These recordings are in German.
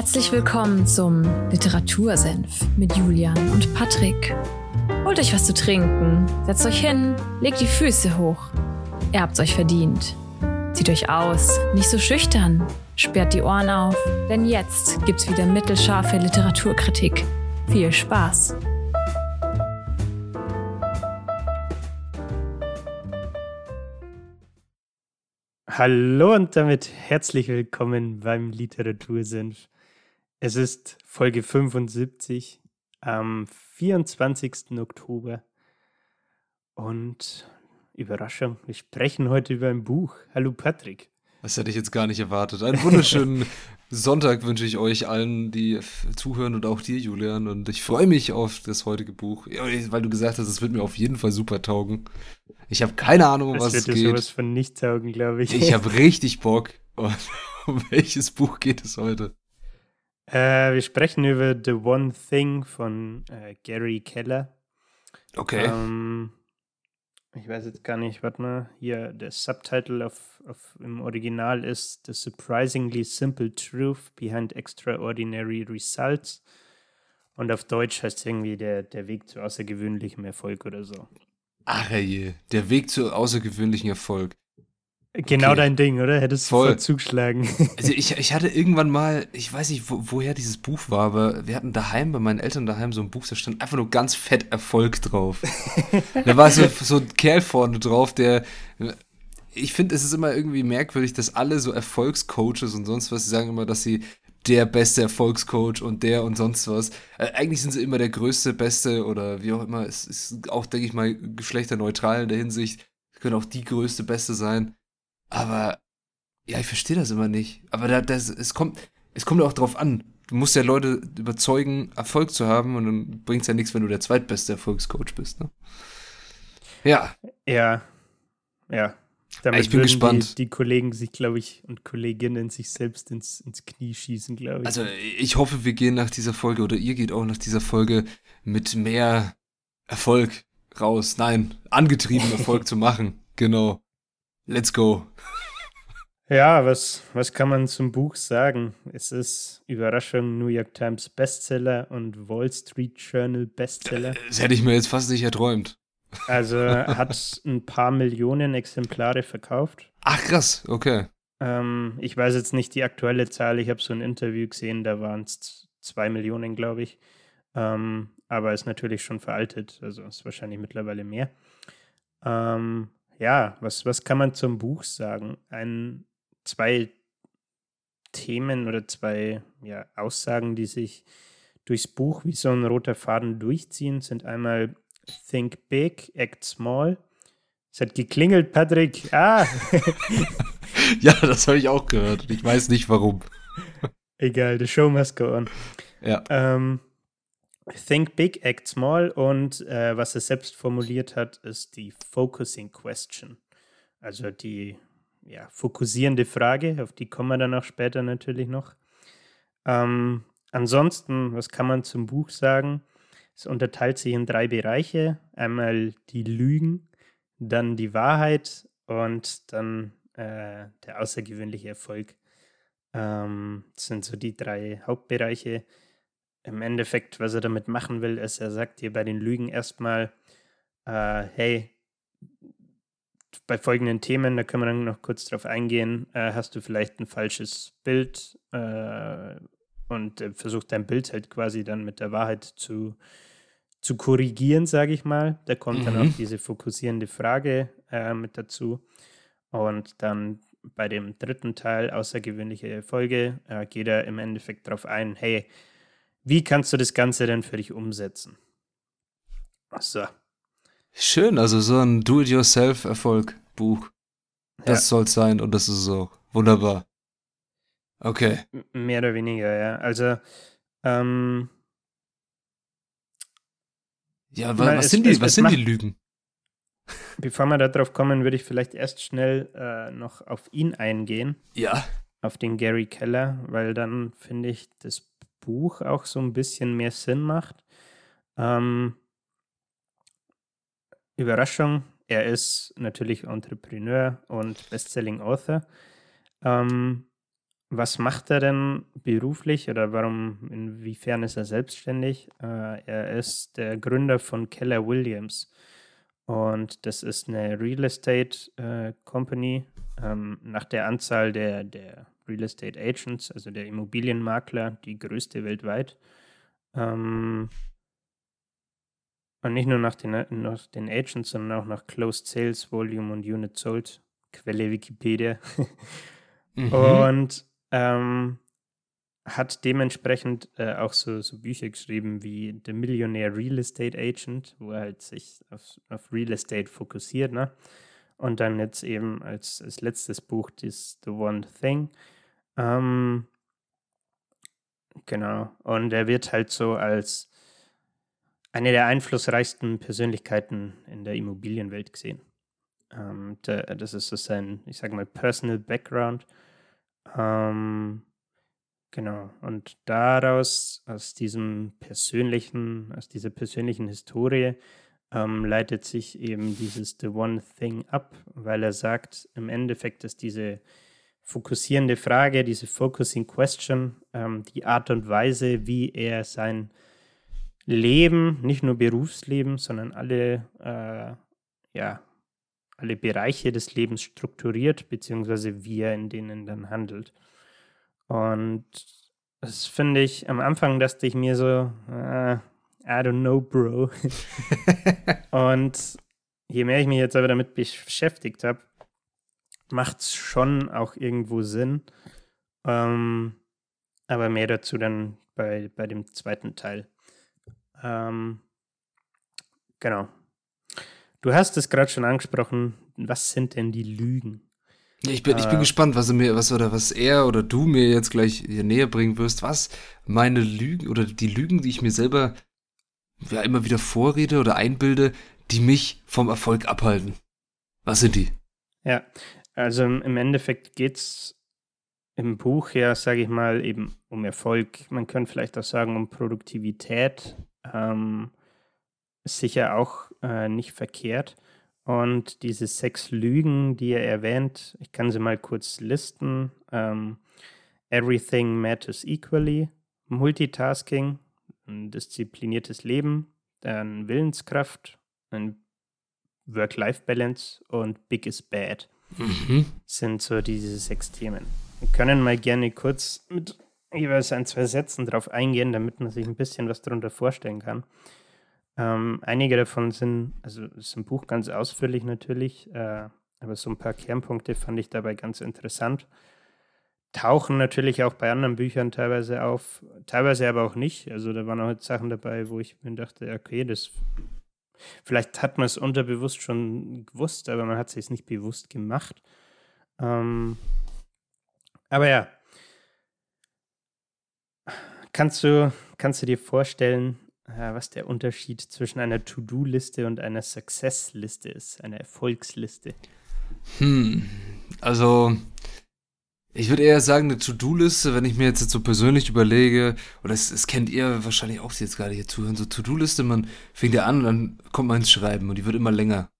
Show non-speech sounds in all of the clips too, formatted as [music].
Herzlich willkommen zum Literatursenf mit Julian und Patrick. Holt euch was zu trinken, setzt euch hin, legt die Füße hoch. Ihr habt's euch verdient. Zieht euch aus, nicht so schüchtern, sperrt die Ohren auf, denn jetzt gibt's wieder mittelscharfe Literaturkritik. Viel Spaß! Hallo und damit herzlich willkommen beim Literatursenf. Es ist Folge 75 am 24. Oktober und Überraschung, wir sprechen heute über ein Buch. Hallo Patrick. Das hätte ich jetzt gar nicht erwartet. Einen wunderschönen [laughs] Sonntag wünsche ich euch allen, die zuhören und auch dir, Julian. Und ich freue mich auf das heutige Buch, weil du gesagt hast, es wird mir auf jeden Fall super taugen. Ich habe keine Ahnung, um was es geht. Wird sowas von nicht taugen, glaube ich. Ich habe richtig Bock. Und [laughs] um welches Buch geht es heute? Äh, wir sprechen über The One Thing von äh, Gary Keller. Okay. Ähm, ich weiß jetzt gar nicht, warte mal, hier der Subtitle auf, auf, im Original ist The Surprisingly Simple Truth Behind Extraordinary Results. Und auf Deutsch heißt es irgendwie der, der Weg zu außergewöhnlichem Erfolg oder so. Ach je, der Weg zu außergewöhnlichem Erfolg. Genau okay. dein Ding, oder? Hättest du voll zugeschlagen. Also ich, ich hatte irgendwann mal, ich weiß nicht, wo, woher dieses Buch war, aber wir hatten daheim, bei meinen Eltern daheim so ein Buch, da stand einfach nur ganz fett Erfolg drauf. [laughs] da war so, so ein Kerl vorne drauf, der ich finde, es ist immer irgendwie merkwürdig, dass alle so Erfolgscoaches und sonst was, sie sagen immer, dass sie der beste Erfolgscoach und der und sonst was. Äh, eigentlich sind sie immer der größte, beste oder wie auch immer. Es ist auch, denke ich mal, geschlechterneutral in der Hinsicht. Sie können auch die größte, beste sein. Aber ja, ich verstehe das immer nicht. Aber da, das, es kommt, es kommt auch drauf an. Du musst ja Leute überzeugen, Erfolg zu haben und dann bringt es ja nichts, wenn du der zweitbeste Erfolgscoach bist. Ne? Ja. Ja. Ja. Damit ich bin gespannt. Die, die, Kollegen sich, glaube ich, und Kolleginnen sich selbst ins, ins Knie schießen, glaube ich. Also ich hoffe, wir gehen nach dieser Folge oder ihr geht auch nach dieser Folge mit mehr Erfolg raus. Nein, angetrieben Erfolg [laughs] zu machen. Genau. Let's go. Ja, was, was kann man zum Buch sagen? Es ist Überraschung New York Times Bestseller und Wall Street Journal Bestseller. Das hätte ich mir jetzt fast nicht erträumt. Also [laughs] hat ein paar Millionen Exemplare verkauft. Ach krass, okay. Ähm, ich weiß jetzt nicht die aktuelle Zahl. Ich habe so ein Interview gesehen, da waren es zwei Millionen, glaube ich. Ähm, aber ist natürlich schon veraltet, also ist wahrscheinlich mittlerweile mehr. Ähm, ja, was, was kann man zum Buch sagen? Ein, zwei Themen oder zwei ja, Aussagen, die sich durchs Buch wie so ein roter Faden durchziehen, sind einmal Think Big, Act Small. Es hat geklingelt, Patrick. Ah! [laughs] ja, das habe ich auch gehört. Ich weiß nicht warum. [laughs] Egal, the show must go on. Ja. Ähm, Think Big, Act Small und äh, was er selbst formuliert hat, ist die Focusing Question. Also die ja, fokussierende Frage, auf die kommen wir dann auch später natürlich noch. Ähm, ansonsten, was kann man zum Buch sagen? Es unterteilt sich in drei Bereiche. Einmal die Lügen, dann die Wahrheit und dann äh, der außergewöhnliche Erfolg. Ähm, das sind so die drei Hauptbereiche im Endeffekt, was er damit machen will, ist, er sagt dir bei den Lügen erstmal, äh, hey, bei folgenden Themen, da können wir dann noch kurz drauf eingehen, äh, hast du vielleicht ein falsches Bild äh, und äh, versucht dein Bild halt quasi dann mit der Wahrheit zu, zu korrigieren, sage ich mal. Da kommt mhm. dann auch diese fokussierende Frage äh, mit dazu. Und dann bei dem dritten Teil, außergewöhnliche Erfolge, äh, geht er im Endeffekt darauf ein, hey, wie kannst du das Ganze denn für dich umsetzen? So. Schön, also so ein Do-it-yourself-Erfolg-Buch. Das ja. soll es sein und das ist es auch. Wunderbar. Okay. Mehr oder weniger, ja. Also, ähm, Ja, was, was sind, die, was sind die Lügen? Bevor wir darauf kommen, würde ich vielleicht erst schnell äh, noch auf ihn eingehen. Ja. Auf den Gary Keller, weil dann finde ich das Buch auch so ein bisschen mehr Sinn macht. Ähm, Überraschung, er ist natürlich Entrepreneur und Bestselling Author. Ähm, was macht er denn beruflich oder warum, inwiefern ist er selbstständig? Äh, er ist der Gründer von Keller Williams. Und das ist eine Real Estate äh, Company. Ähm, nach der Anzahl der, der Real Estate Agents, also der Immobilienmakler, die größte weltweit. Ähm, und nicht nur nach den, nach den Agents, sondern auch nach Closed Sales Volume und Unit Sold. Quelle Wikipedia. [laughs] mhm. Und ähm, hat dementsprechend äh, auch so, so Bücher geschrieben wie The Millionaire Real Estate Agent, wo er halt sich auf, auf Real Estate fokussiert, ne? Und dann jetzt eben als, als letztes Buch das The One Thing. Ähm, genau. Und er wird halt so als eine der einflussreichsten Persönlichkeiten in der Immobilienwelt gesehen. Ähm, der, das ist so sein, ich sage mal, Personal Background. Ähm, genau. Und daraus, aus diesem persönlichen, aus dieser persönlichen Historie, ähm, leitet sich eben dieses The One Thing ab, weil er sagt, im Endeffekt ist diese fokussierende Frage, diese Focusing Question, ähm, die Art und Weise, wie er sein Leben, nicht nur Berufsleben, sondern alle, äh, ja, alle Bereiche des Lebens strukturiert, beziehungsweise wie er in denen dann handelt. Und das finde ich, am Anfang dachte ich mir so, äh, I don't know, Bro. [laughs] und je mehr ich mich jetzt aber damit beschäftigt habe, macht es schon auch irgendwo Sinn. Ähm, aber mehr dazu dann bei, bei dem zweiten Teil. Ähm, genau. Du hast es gerade schon angesprochen. Was sind denn die Lügen? Ich bin, ich bin äh, gespannt, was er mir, was oder was er oder du mir jetzt gleich hier näher bringen wirst. Was meine Lügen oder die Lügen, die ich mir selber ja immer wieder vorrede oder einbilde, die mich vom Erfolg abhalten. Was sind die? Ja, also im Endeffekt geht es im Buch ja, sage ich mal, eben um Erfolg. Man könnte vielleicht auch sagen, um Produktivität. Ähm, sicher auch äh, nicht verkehrt. Und diese sechs Lügen, die er erwähnt, ich kann sie mal kurz listen. Ähm, Everything matters equally, Multitasking, ein diszipliniertes Leben, dann Willenskraft, ein Work-Life-Balance und Big is Bad mhm. sind so diese sechs Themen. Wir können mal gerne kurz mit jeweils ein, zwei Sätzen drauf eingehen, damit man sich ein bisschen was darunter vorstellen kann. Ähm, einige davon sind, also ist im Buch ganz ausführlich natürlich, äh, aber so ein paar Kernpunkte fand ich dabei ganz interessant. Tauchen natürlich auch bei anderen Büchern teilweise auf, teilweise aber auch nicht. Also da waren auch Sachen dabei, wo ich mir dachte, okay, das vielleicht hat man es unterbewusst schon gewusst, aber man hat es sich nicht bewusst gemacht. Ähm, aber ja, kannst du, kannst du dir vorstellen, äh, was der Unterschied zwischen einer To-Do-Liste und einer Success-Liste ist, einer Erfolgsliste? Hm, also ich würde eher sagen, eine To-Do-Liste, wenn ich mir jetzt, so persönlich überlege, oder es, es kennt ihr wahrscheinlich auch, die jetzt gerade hier zuhören, so To-Do-Liste, man fängt ja an und dann kommt man ins Schreiben und die wird immer länger.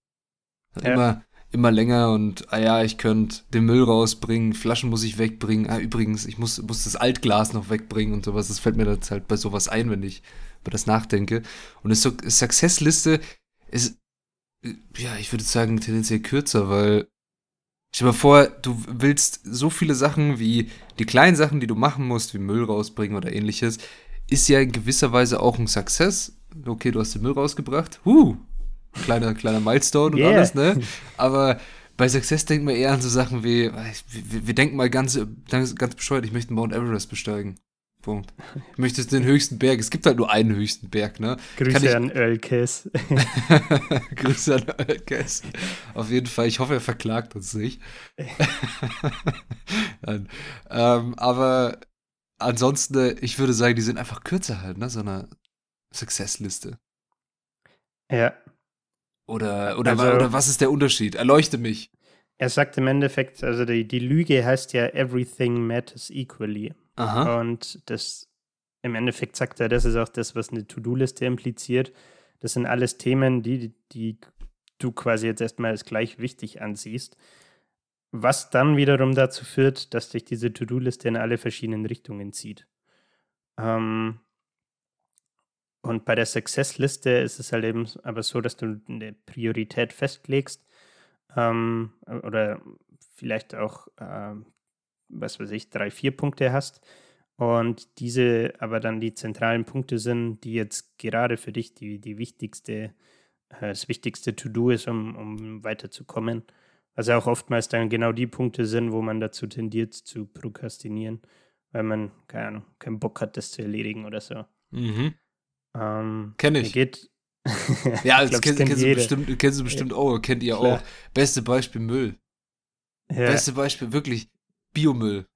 Ja. Immer, immer länger und, ah ja, ich könnte den Müll rausbringen, Flaschen muss ich wegbringen, ah, übrigens, ich muss, muss das Altglas noch wegbringen und sowas. Das fällt mir jetzt halt bei sowas ein, wenn ich über das nachdenke. Und eine Success-Liste ist, ja, ich würde sagen, tendenziell kürzer, weil Stell dir mal vor, du willst so viele Sachen wie die kleinen Sachen, die du machen musst, wie Müll rausbringen oder ähnliches, ist ja in gewisser Weise auch ein Success. Okay, du hast den Müll rausgebracht. Huh, kleiner, kleiner Milestone und yeah. alles, ne? [laughs] Aber bei Success denkt man eher an so Sachen wie, wir, wir denken mal ganz, ganz, ganz bescheuert, ich möchte Mount Everest besteigen. Punkt. Ich möchte den höchsten Berg. Es gibt halt nur einen höchsten Berg, ne? Grüße ich, an Ölkes. [laughs] Grüße an Ölkes. Auf jeden Fall. Ich hoffe, er verklagt uns nicht. [laughs] ähm, aber ansonsten, äh, ich würde sagen, die sind einfach kürzer halt, ne? So eine Success-Liste. Ja. Oder, oder, also, oder was ist der Unterschied? Erleuchte mich. Er sagt im Endeffekt, also die, die Lüge heißt ja Everything matters equally. Aha. Und das im Endeffekt sagt er, das ist auch das, was eine To-Do-Liste impliziert. Das sind alles Themen, die, die du quasi jetzt erstmal als gleich wichtig ansiehst. was dann wiederum dazu führt, dass dich diese To-Do-Liste in alle verschiedenen Richtungen zieht. Ähm, und bei der Success-Liste ist es halt eben aber so, dass du eine Priorität festlegst ähm, oder vielleicht auch, äh, was weiß ich, drei, vier Punkte hast und diese aber dann die zentralen Punkte sind, die jetzt gerade für dich die, die wichtigste, äh, das wichtigste To-Do ist, um, um weiterzukommen. Was ja auch oftmals dann genau die Punkte sind, wo man dazu tendiert zu prokrastinieren, weil man, keine Ahnung, keinen Bock hat, das zu erledigen oder so. Mhm. Ähm, Kenn ich. Geht, [laughs] Ja, [laughs] das glaub, kennst, kennt kennst, du bestimmt, kennst du bestimmt auch, kennt ihr Klar. auch. Beste Beispiel Müll. Ja. Beste Beispiel, wirklich, Biomüll.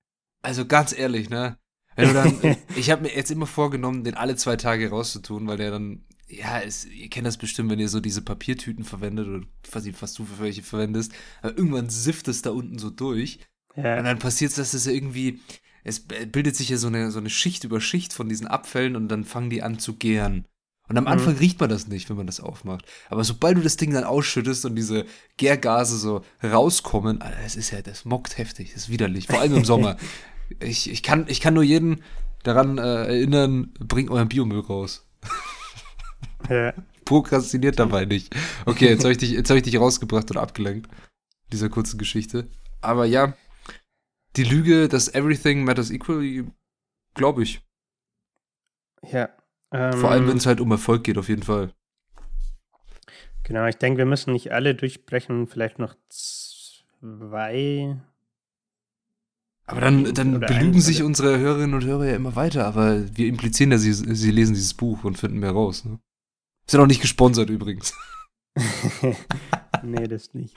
Also ganz ehrlich, ne? Wenn du dann, [laughs] ich habe mir jetzt immer vorgenommen, den alle zwei Tage rauszutun, weil der dann, ja, es, ihr kennt das bestimmt, wenn ihr so diese Papiertüten verwendet oder nicht, was du für welche verwendest, aber irgendwann sifft es da unten so durch ja. und dann passiert es, dass es irgendwie, es bildet sich ja so eine, so eine Schicht über Schicht von diesen Abfällen und dann fangen die an zu gären. Und am Mhm. Anfang riecht man das nicht, wenn man das aufmacht. Aber sobald du das Ding dann ausschüttest und diese Gärgase so rauskommen, Alter, es ist ja, das mockt heftig, das ist widerlich, vor allem im Sommer. [laughs] Ich, ich, kann, ich kann nur jeden daran äh, erinnern, bringt euren Biomüll raus. [laughs] ja. Prokrastiniert dabei nicht. Okay, jetzt habe ich, dich- jetzt hab ich dich rausgebracht oder abgelenkt. Dieser kurzen Geschichte. Aber ja, die Lüge, dass everything matters equally, glaube ich. ja. Ähm, Vor allem, wenn es halt um Erfolg geht, auf jeden Fall. Genau, ich denke, wir müssen nicht alle durchbrechen, vielleicht noch zwei. Aber dann, dann belügen sich oder- unsere Hörerinnen und Hörer ja immer weiter, aber wir implizieren ja, sie, sie lesen dieses Buch und finden mehr raus. Ne? Ist ja noch nicht gesponsert übrigens. [laughs] [laughs] nee, das nicht.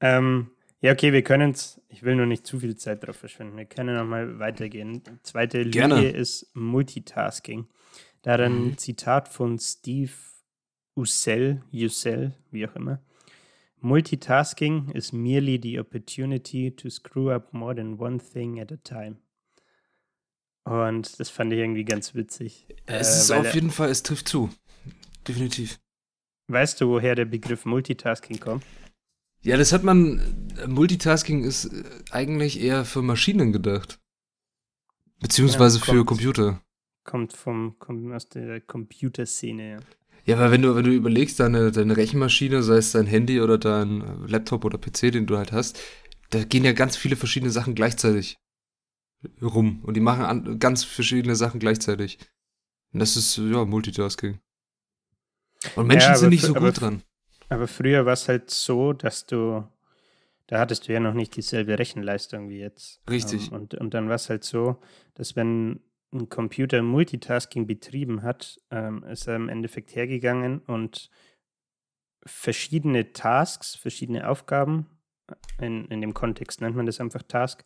Ähm, ja, okay, wir können es, ich will nur nicht zu viel Zeit drauf verschwenden. Wir können nochmal weitergehen. Die zweite Lüge Gerne. ist Multitasking. Da hat ein Mhm. Zitat von Steve Ussel, Ussel, wie auch immer. Multitasking is merely the opportunity to screw up more than one thing at a time. Und das fand ich irgendwie ganz witzig. Es äh, ist auf jeden Fall, es trifft zu. Definitiv. Weißt du, woher der Begriff Multitasking kommt? Ja, das hat man, äh, Multitasking ist äh, eigentlich eher für Maschinen gedacht. Beziehungsweise Ja, für. Computer. Kommt vom, kommt aus der Computerszene. ja. Ja, aber wenn du, wenn du überlegst, deine, deine Rechenmaschine, sei es dein Handy oder dein äh, Laptop oder PC, den du halt hast, da gehen ja ganz viele verschiedene Sachen gleichzeitig rum. Und die machen an, ganz verschiedene Sachen gleichzeitig. Und das ist, ja, Multitasking. Und Menschen aber sind nicht so aber gut f- dran. Aber früher war es halt so, dass du, da hattest du ja noch nicht dieselbe Rechenleistung wie jetzt. Richtig. Ähm, und, und dann war es halt so, dass wenn ein Computer Multitasking betrieben hat, ähm, ist er im Endeffekt hergegangen und verschiedene Tasks, verschiedene Aufgaben, in, in dem Kontext nennt man das einfach Task,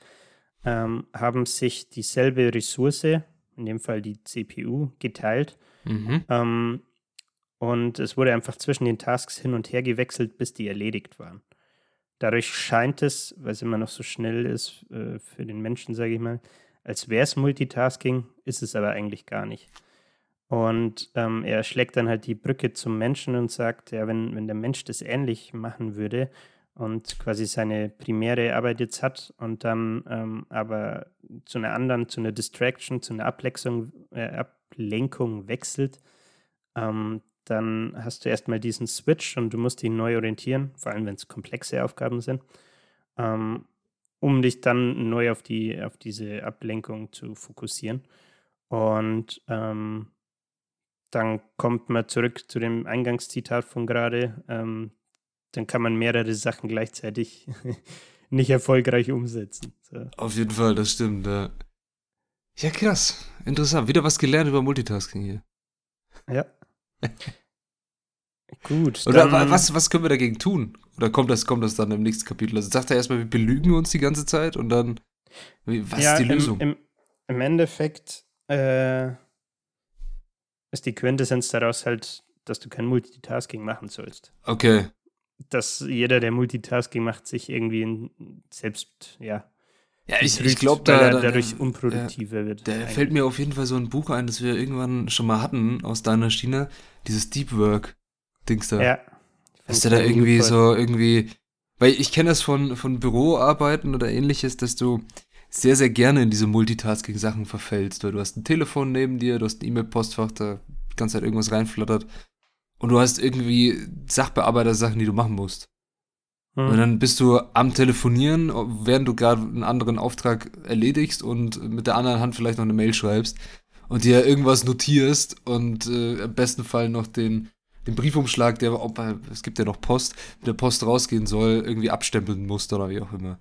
ähm, haben sich dieselbe Ressource, in dem Fall die CPU, geteilt. Mhm. Ähm, und es wurde einfach zwischen den Tasks hin und her gewechselt, bis die erledigt waren. Dadurch scheint es, weil es immer noch so schnell ist äh, für den Menschen, sage ich mal, als wäre es Multitasking, ist es aber eigentlich gar nicht. Und ähm, er schlägt dann halt die Brücke zum Menschen und sagt, ja, wenn, wenn der Mensch das ähnlich machen würde und quasi seine primäre Arbeit jetzt hat und dann ähm, aber zu einer anderen, zu einer Distraction, zu einer Ablenkung, äh, Ablenkung wechselt, ähm, dann hast du erstmal diesen Switch und du musst dich neu orientieren, vor allem wenn es komplexe Aufgaben sind, ähm, um dich dann neu auf, die, auf diese Ablenkung zu fokussieren. Und ähm, dann kommt man zurück zu dem Eingangszitat von gerade. Ähm, dann kann man mehrere Sachen gleichzeitig [laughs] nicht erfolgreich umsetzen. So. Auf jeden Fall, das stimmt. Ja. ja, krass. Interessant. Wieder was gelernt über Multitasking hier. Ja. [laughs] Gut. Oder was, was können wir dagegen tun? Oder kommt das, kommt das dann im nächsten Kapitel? Also sagt er erstmal, wir belügen uns die ganze Zeit und dann, wie, was ja, ist die Lösung? Im, im, im Endeffekt äh, ist die Quintessenz daraus halt, dass du kein Multitasking machen sollst. okay, Dass jeder, der Multitasking macht, sich irgendwie in, selbst, ja, ja, ich, ich glaube, da, da, dadurch ja, unproduktiver wird. da eigentlich. fällt mir auf jeden Fall so ein Buch ein, das wir irgendwann schon mal hatten aus deiner Schiene, dieses Deep Work Dings da. ja. Dass der da irgendwie so, irgendwie Weil ich kenne das von, von Büroarbeiten oder ähnliches, dass du sehr, sehr gerne in diese Multitasking-Sachen verfällst, weil du hast ein Telefon neben dir, du hast ein E-Mail-Postfach, da die ganze Zeit irgendwas reinflattert und du hast irgendwie Sachbearbeiter-Sachen, die du machen musst. Mhm. Und dann bist du am Telefonieren, während du gerade einen anderen Auftrag erledigst und mit der anderen Hand vielleicht noch eine Mail schreibst und dir irgendwas notierst und äh, im besten Fall noch den, den Briefumschlag, der, ob, es gibt ja noch Post, mit der Post rausgehen soll, irgendwie abstempeln musst oder wie auch immer.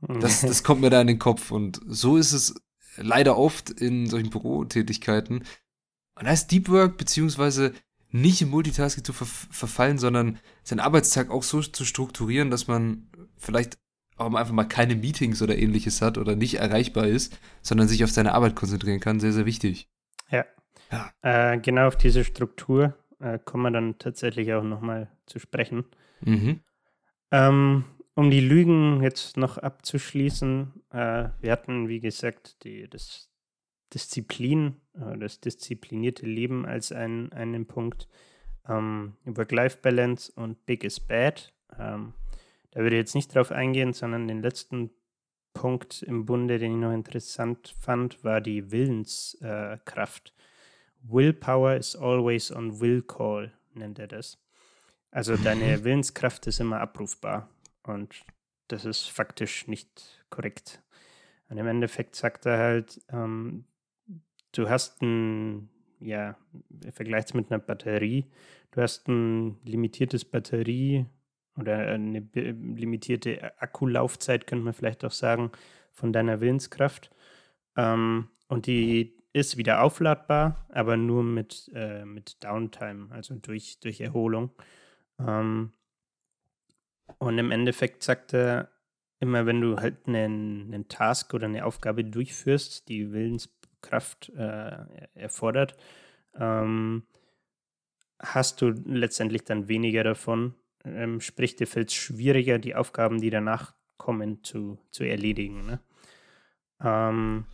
Das, das kommt mir da in den Kopf und so ist es leider oft in solchen Bürotätigkeiten. Und da ist Deep Work beziehungsweise nicht im Multitasking zu ver verfallen, sondern seinen Arbeitstag auch so zu strukturieren, dass man vielleicht auch einfach mal keine Meetings oder ähnliches hat oder nicht erreichbar ist, sondern sich auf seine Arbeit konzentrieren kann, sehr, sehr wichtig. Ja. ja. Äh, genau auf diese Struktur äh, kommen wir dann tatsächlich auch nochmal zu sprechen. Mhm. Ähm, um die Lügen jetzt noch abzuschließen, äh, wir hatten, wie gesagt, die, das Disziplin, äh, das disziplinierte Leben als ein, einen Punkt. Ähm, Work-Life-Balance und Big is Bad. Ähm, da würde ich jetzt nicht drauf eingehen, sondern den letzten Punkt im Bunde, den ich noch interessant fand, war die Willenskraft. Willpower is always on will call, nennt er das. Also deine Willenskraft ist immer abrufbar und das ist faktisch nicht korrekt. Und im Endeffekt sagt er halt, ähm, du hast ein, ja, vergleicht es mit einer Batterie, du hast ein limitiertes Batterie oder eine limitierte Akkulaufzeit, könnte man vielleicht auch sagen, von deiner Willenskraft. Ähm, und die ist wieder aufladbar, aber nur mit, äh, mit Downtime, also durch, durch Erholung. Ähm, und im Endeffekt sagt er, immer wenn du halt einen, einen Task oder eine Aufgabe durchführst, die Willens Kraft äh, erfordert, ähm, hast du letztendlich dann weniger davon. Ähm, sprich, dir fällt es schwieriger, die Aufgaben, die danach kommen, zu, zu erledigen. Ne? Ähm,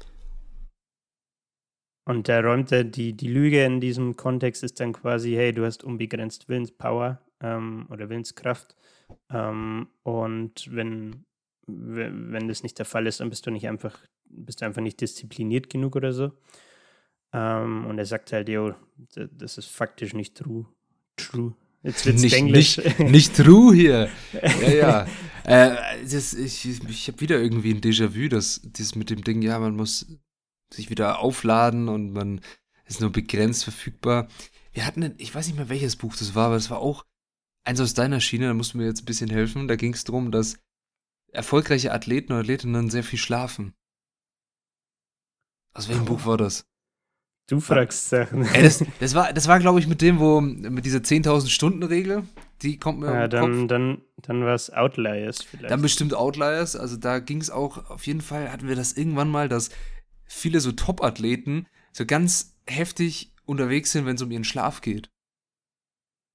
und da räumt er die, die Lüge in diesem Kontext ist dann quasi, hey, du hast unbegrenzt Willenspower ähm, oder Willenskraft. Ähm, und wenn, wenn das nicht der Fall ist, dann bist du nicht einfach bist du einfach nicht diszipliniert genug oder so. Ähm, und er sagt halt, yo, das ist faktisch nicht true. True. Jetzt wird's nicht, Englisch. Nicht, nicht true hier. Ja, ja. äh, das, ich ich habe wieder irgendwie ein Déjà-vu, dass das mit dem Ding, ja, man muss sich wieder aufladen und man ist nur begrenzt verfügbar. Wir hatten, ich weiß nicht mehr, welches Buch das war, aber es war auch eins aus deiner Schiene, da musst du mir jetzt ein bisschen helfen. Da ging es darum, dass erfolgreiche Athleten und Athletinnen sehr viel schlafen. Aus welchem Buch war das? Du fragst Sachen. Ey, das, [laughs] das, war, das war glaube ich, mit dem, wo, mit dieser 10.000 Stunden-Regel, die kommt mir. Ja, dann, Kopf. dann, dann war es Outliers vielleicht. Dann bestimmt Outliers, also da ging es auch, auf jeden Fall hatten wir das irgendwann mal, dass viele so Top-Athleten so ganz heftig unterwegs sind, wenn es um ihren Schlaf geht.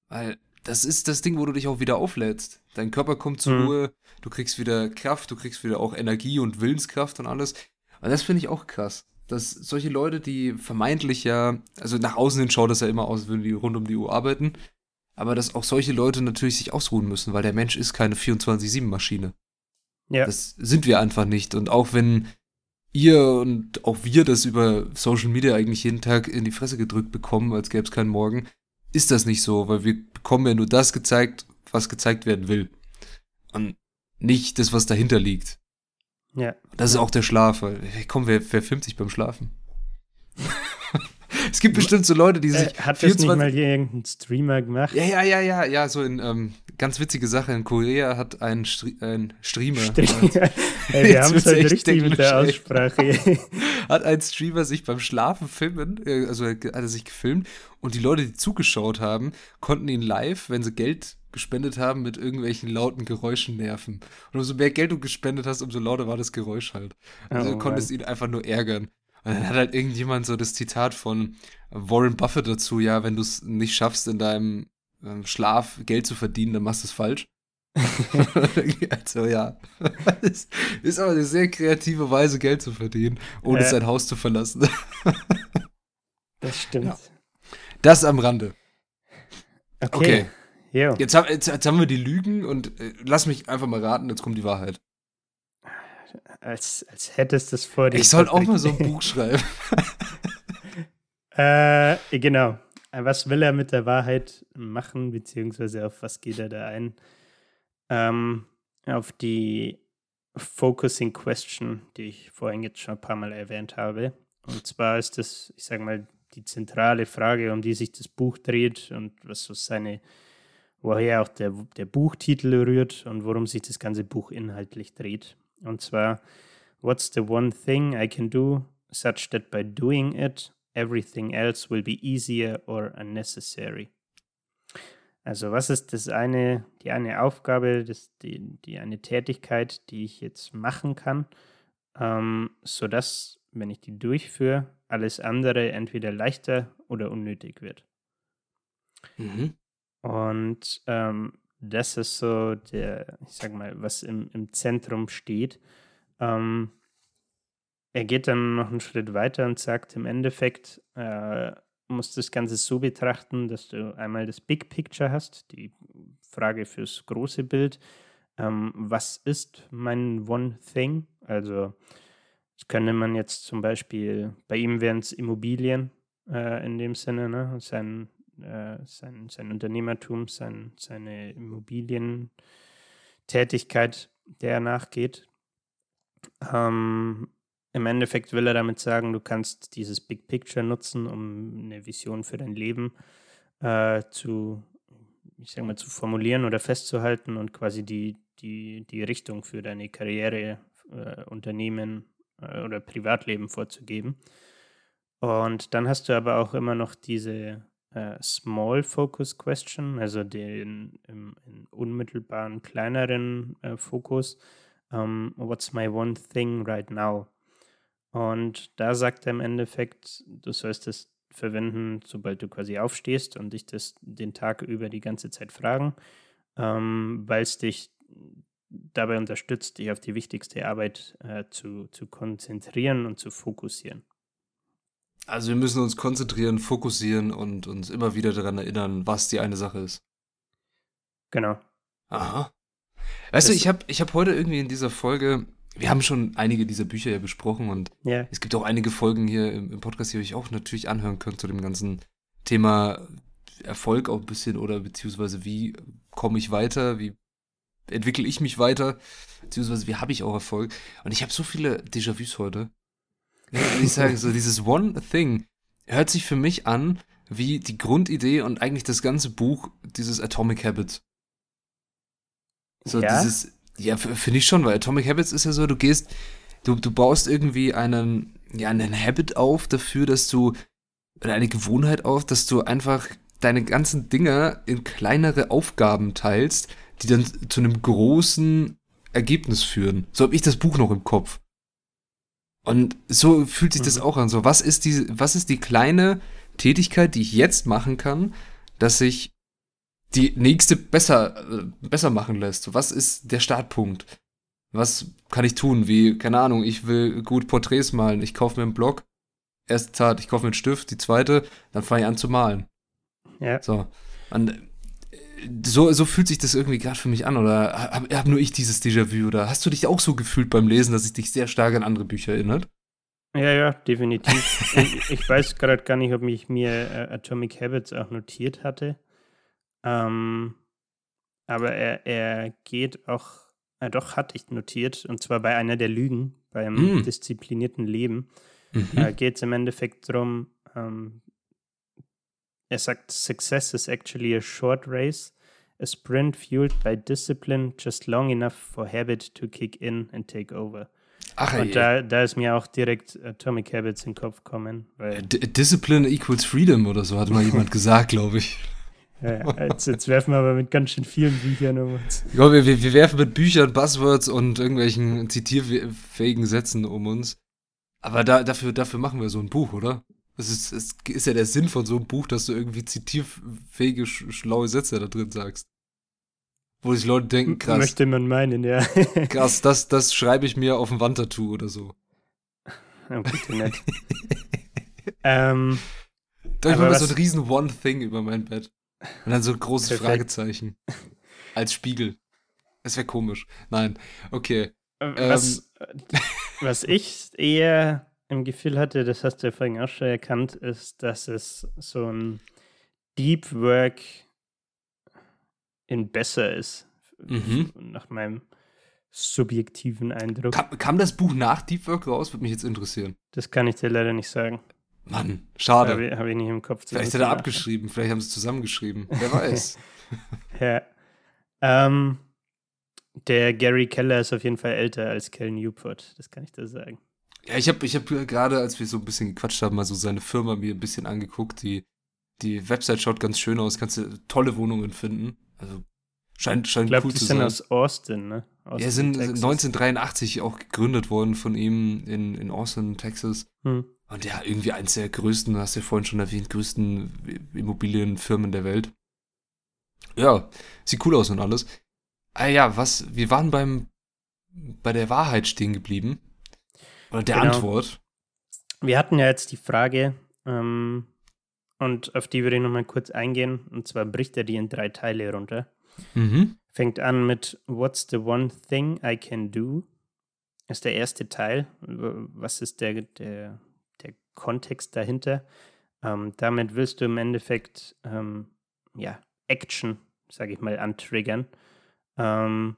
Weil das ist das Ding, wo du dich auch wieder auflädst. Dein Körper kommt zur mhm. Ruhe, du kriegst wieder Kraft, du kriegst wieder auch Energie und Willenskraft und alles. Und das finde ich auch krass dass solche Leute, die vermeintlich ja, also nach außen hin schaut das ja immer aus, würden die rund um die Uhr arbeiten, aber dass auch solche Leute natürlich sich ausruhen müssen, weil der Mensch ist keine 24-7-Maschine. Ja. Das sind wir einfach nicht. Und auch wenn ihr und auch wir das über Social Media eigentlich jeden Tag in die Fresse gedrückt bekommen, als gäbe es keinen Morgen, ist das nicht so, weil wir bekommen ja nur das gezeigt, was gezeigt werden will. Und nicht das, was dahinter liegt. Ja. Das ist auch der Schlaf. Komm, wer, wer filmt sich beim Schlafen? [laughs] es gibt bestimmt so Leute, die äh, sich. Äh, hat 24 das nicht mal irgendein Streamer gemacht? Ja, ja, ja, ja, ja, so in ähm, ganz witzige Sache. In Korea hat ein, Stri ein Streamer. Streamer. [laughs] [laughs] Ey, wir haben es halt richtig mit der Aussprache. [laughs] hat ein Streamer sich beim Schlafen filmen, äh, also hat er sich gefilmt und die Leute, die zugeschaut haben, konnten ihn live, wenn sie Geld gespendet haben, mit irgendwelchen lauten Geräuschen nerven. Und umso mehr Geld du gespendet hast, umso lauter war das Geräusch halt. Also oh, du konntest ihn einfach nur ärgern. Und dann hat halt irgendjemand so das Zitat von Warren Buffett dazu, ja, wenn du es nicht schaffst, in deinem ähm, Schlaf Geld zu verdienen, dann machst du es falsch. [laughs] also ja, [laughs] das ist aber eine sehr kreative Weise, Geld zu verdienen, ohne äh, sein Haus zu verlassen. [laughs] das stimmt. Ja. Das am Rande. Okay. okay. Jetzt, jetzt, jetzt haben wir die Lügen und äh, lass mich einfach mal raten, jetzt kommt die Wahrheit. Als, als hättest du es vor dir. Ich soll auch mal so ein Buch schreiben. Äh, genau. Was will er mit der Wahrheit machen, beziehungsweise auf was geht er da ein? Ähm, auf die Focusing Question, die ich vorhin jetzt schon ein paar Mal erwähnt habe. Und zwar ist das, ich sage mal, die zentrale Frage, um die sich das Buch dreht und was so seine, woher auch der, der Buchtitel rührt und worum sich das ganze Buch inhaltlich dreht. Und zwar, what's the one thing I can do such that by doing it everything else will be easier or unnecessary. Also was ist das eine, die eine Aufgabe, das, die, die eine Tätigkeit, die ich jetzt machen kann, ähm, sodass, wenn ich die durchführe, alles andere entweder leichter oder unnötig wird. Mhm. Und ähm, das ist so der, ich sag mal, was im, im Zentrum steht. Ähm, er geht dann noch einen Schritt weiter und sagt, im Endeffekt äh, musst du das Ganze so betrachten, dass du einmal das Big Picture hast, die Frage fürs große Bild. Ähm, was ist mein One Thing? Also, das könnte man jetzt zum Beispiel, bei ihm wären es Immobilien äh, in dem Sinne, ne? sein, äh, sein, sein Unternehmertum, sein, seine Immobilientätigkeit, der er nachgeht. Ähm, im Endeffekt will er damit sagen, du kannst dieses Big Picture nutzen, um eine Vision für dein Leben äh, zu, ich sag mal, zu formulieren oder festzuhalten und quasi die, die, die Richtung für deine Karriere, äh, Unternehmen äh, oder Privatleben vorzugeben. Und dann hast du aber auch immer noch diese äh, Small Focus Question, also den im, im unmittelbaren kleineren äh, Fokus. Um, ähm, what's my one thing right now? Und da sagt er im Endeffekt, du sollst es verwenden, sobald du quasi aufstehst und dich das den Tag über die ganze Zeit fragen, ähm, weil es dich dabei unterstützt, dich auf die wichtigste Arbeit äh, zu, zu konzentrieren und zu fokussieren. Also wir müssen uns konzentrieren, fokussieren und uns immer wieder daran erinnern, was die eine Sache ist. Genau. Aha. Weißt das du, ich habe ich hab heute irgendwie in dieser Folge wir haben schon einige dieser Bücher ja besprochen und yeah. es gibt auch einige Folgen hier im, im Podcast, die ihr euch auch natürlich anhören könnt zu dem ganzen Thema Erfolg auch ein bisschen oder beziehungsweise wie komme ich weiter, wie entwickle ich mich weiter, beziehungsweise wie habe ich auch Erfolg. Und ich habe so viele Déjà-vus heute. Ich sage so, dieses One Thing hört sich für mich an wie die Grundidee und eigentlich das ganze Buch dieses Atomic Habits. So ja? dieses ja, finde ich schon, weil Atomic Habits ist ja so, du gehst, du, du baust irgendwie einen, ja, einen Habit auf dafür, dass du, oder eine Gewohnheit auf, dass du einfach deine ganzen Dinger in kleinere Aufgaben teilst, die dann zu einem großen Ergebnis führen. So habe ich das Buch noch im Kopf. Und so fühlt sich mhm. das auch an. So, was ist die, was ist die kleine Tätigkeit, die ich jetzt machen kann, dass ich die nächste besser, äh, besser machen lässt. Was ist der Startpunkt? Was kann ich tun? Wie, keine Ahnung, ich will gut Porträts malen. Ich kaufe mir einen Block. Erste Tat, ich kaufe mir einen Stift. Die zweite, dann fange ich an zu malen. Ja. So. Und äh, so, so fühlt sich das irgendwie gerade für mich an. Oder habe hab nur ich dieses Déjà-vu? Oder hast du dich auch so gefühlt beim Lesen, dass es dich sehr stark an andere Bücher erinnert? Ja, ja, definitiv. ich, ich, weiß gerade gar nicht, ob ich mir äh, Atomic Habits auch notiert hatte. Ähm, aber er, er geht auch, äh, doch, hatte ich notiert, und zwar bei einer der Lügen, beim mm. disziplinierten Leben, mhm. äh, geht es im Endeffekt darum, ähm, er sagt, Success is actually a short race, a sprint fueled by discipline just long enough for habit to kick in and take over. Ach, und da, da ist mir auch direkt Atomic Habits in den Kopf gekommen. Discipline equals freedom oder so hat mal jemand [laughs] gesagt, glaube ich. Ja, jetzt, jetzt, werfen wir aber mit ganz schön vielen Büchern um uns. Ja, wir, wir werfen mit Büchern, Buzzwords und irgendwelchen zitierfähigen Sätzen um uns. Aber da, dafür, dafür machen wir so ein Buch, oder? Das ist, das ist ja der Sinn von so einem Buch, dass du irgendwie zitierfähige, schlaue Sätze da drin sagst. Wo sich Leute denken, krass. Möchte man meinen, ja. [laughs] krass, das, das schreibe ich mir auf ein Wandtattoo oder so. Oh, bitte nicht. ähm, da ich mal so ein riesen One-Thing über mein Bett. Und dann so ein großes Perfekt. Fragezeichen. Als Spiegel. Das wäre komisch. Nein, okay. Was, was ich eher im Gefühl hatte, das hast du ja vorhin auch schon erkannt, ist, dass es so ein Deep Work in besser ist. Mhm. Nach meinem subjektiven Eindruck. Kam, kam das Buch nach Deep Work raus? Würde mich jetzt interessieren. Das kann ich dir leider nicht sagen. Mann, schade. Habe ich, hab ich nicht im Kopf. Vielleicht hat er abgeschrieben, vielleicht haben sie es zusammengeschrieben. Wer weiß. [laughs] Ja. Ähm, der Gary Keller ist auf jeden Fall älter als Cal Newport, das kann ich dir sagen. Ja, ich habe ich hab gerade, als wir so ein bisschen gequatscht haben, mal so seine Firma mir ein bisschen angeguckt. Die, die Website schaut ganz schön aus, kannst du tolle Wohnungen finden. Also scheint, scheint Ich glaube, cool die zu sind sein. aus Austin, ne? Austin, ja, sind sind Texas. 1983 auch gegründet worden von ihm in, in Austin, Texas. Hm. Und ja, irgendwie eins der größten, hast du ja vorhin schon erwähnt, größten Immobilienfirmen der Welt. Ja, sieht cool aus und alles. Ah ja, was, wir waren beim, bei der Wahrheit stehen geblieben. Oder der Genau. Antwort. Wir hatten ja jetzt die Frage, ähm, und auf die würde ich nochmal kurz eingehen. Und zwar bricht er die in drei Teile runter. Mhm. Fängt an mit What's the one thing I can do? Ist der erste Teil. Was ist der, der, der Kontext dahinter? Ähm, damit willst du im Endeffekt ähm, ja, Action, sage ich mal, antriggern. Ähm,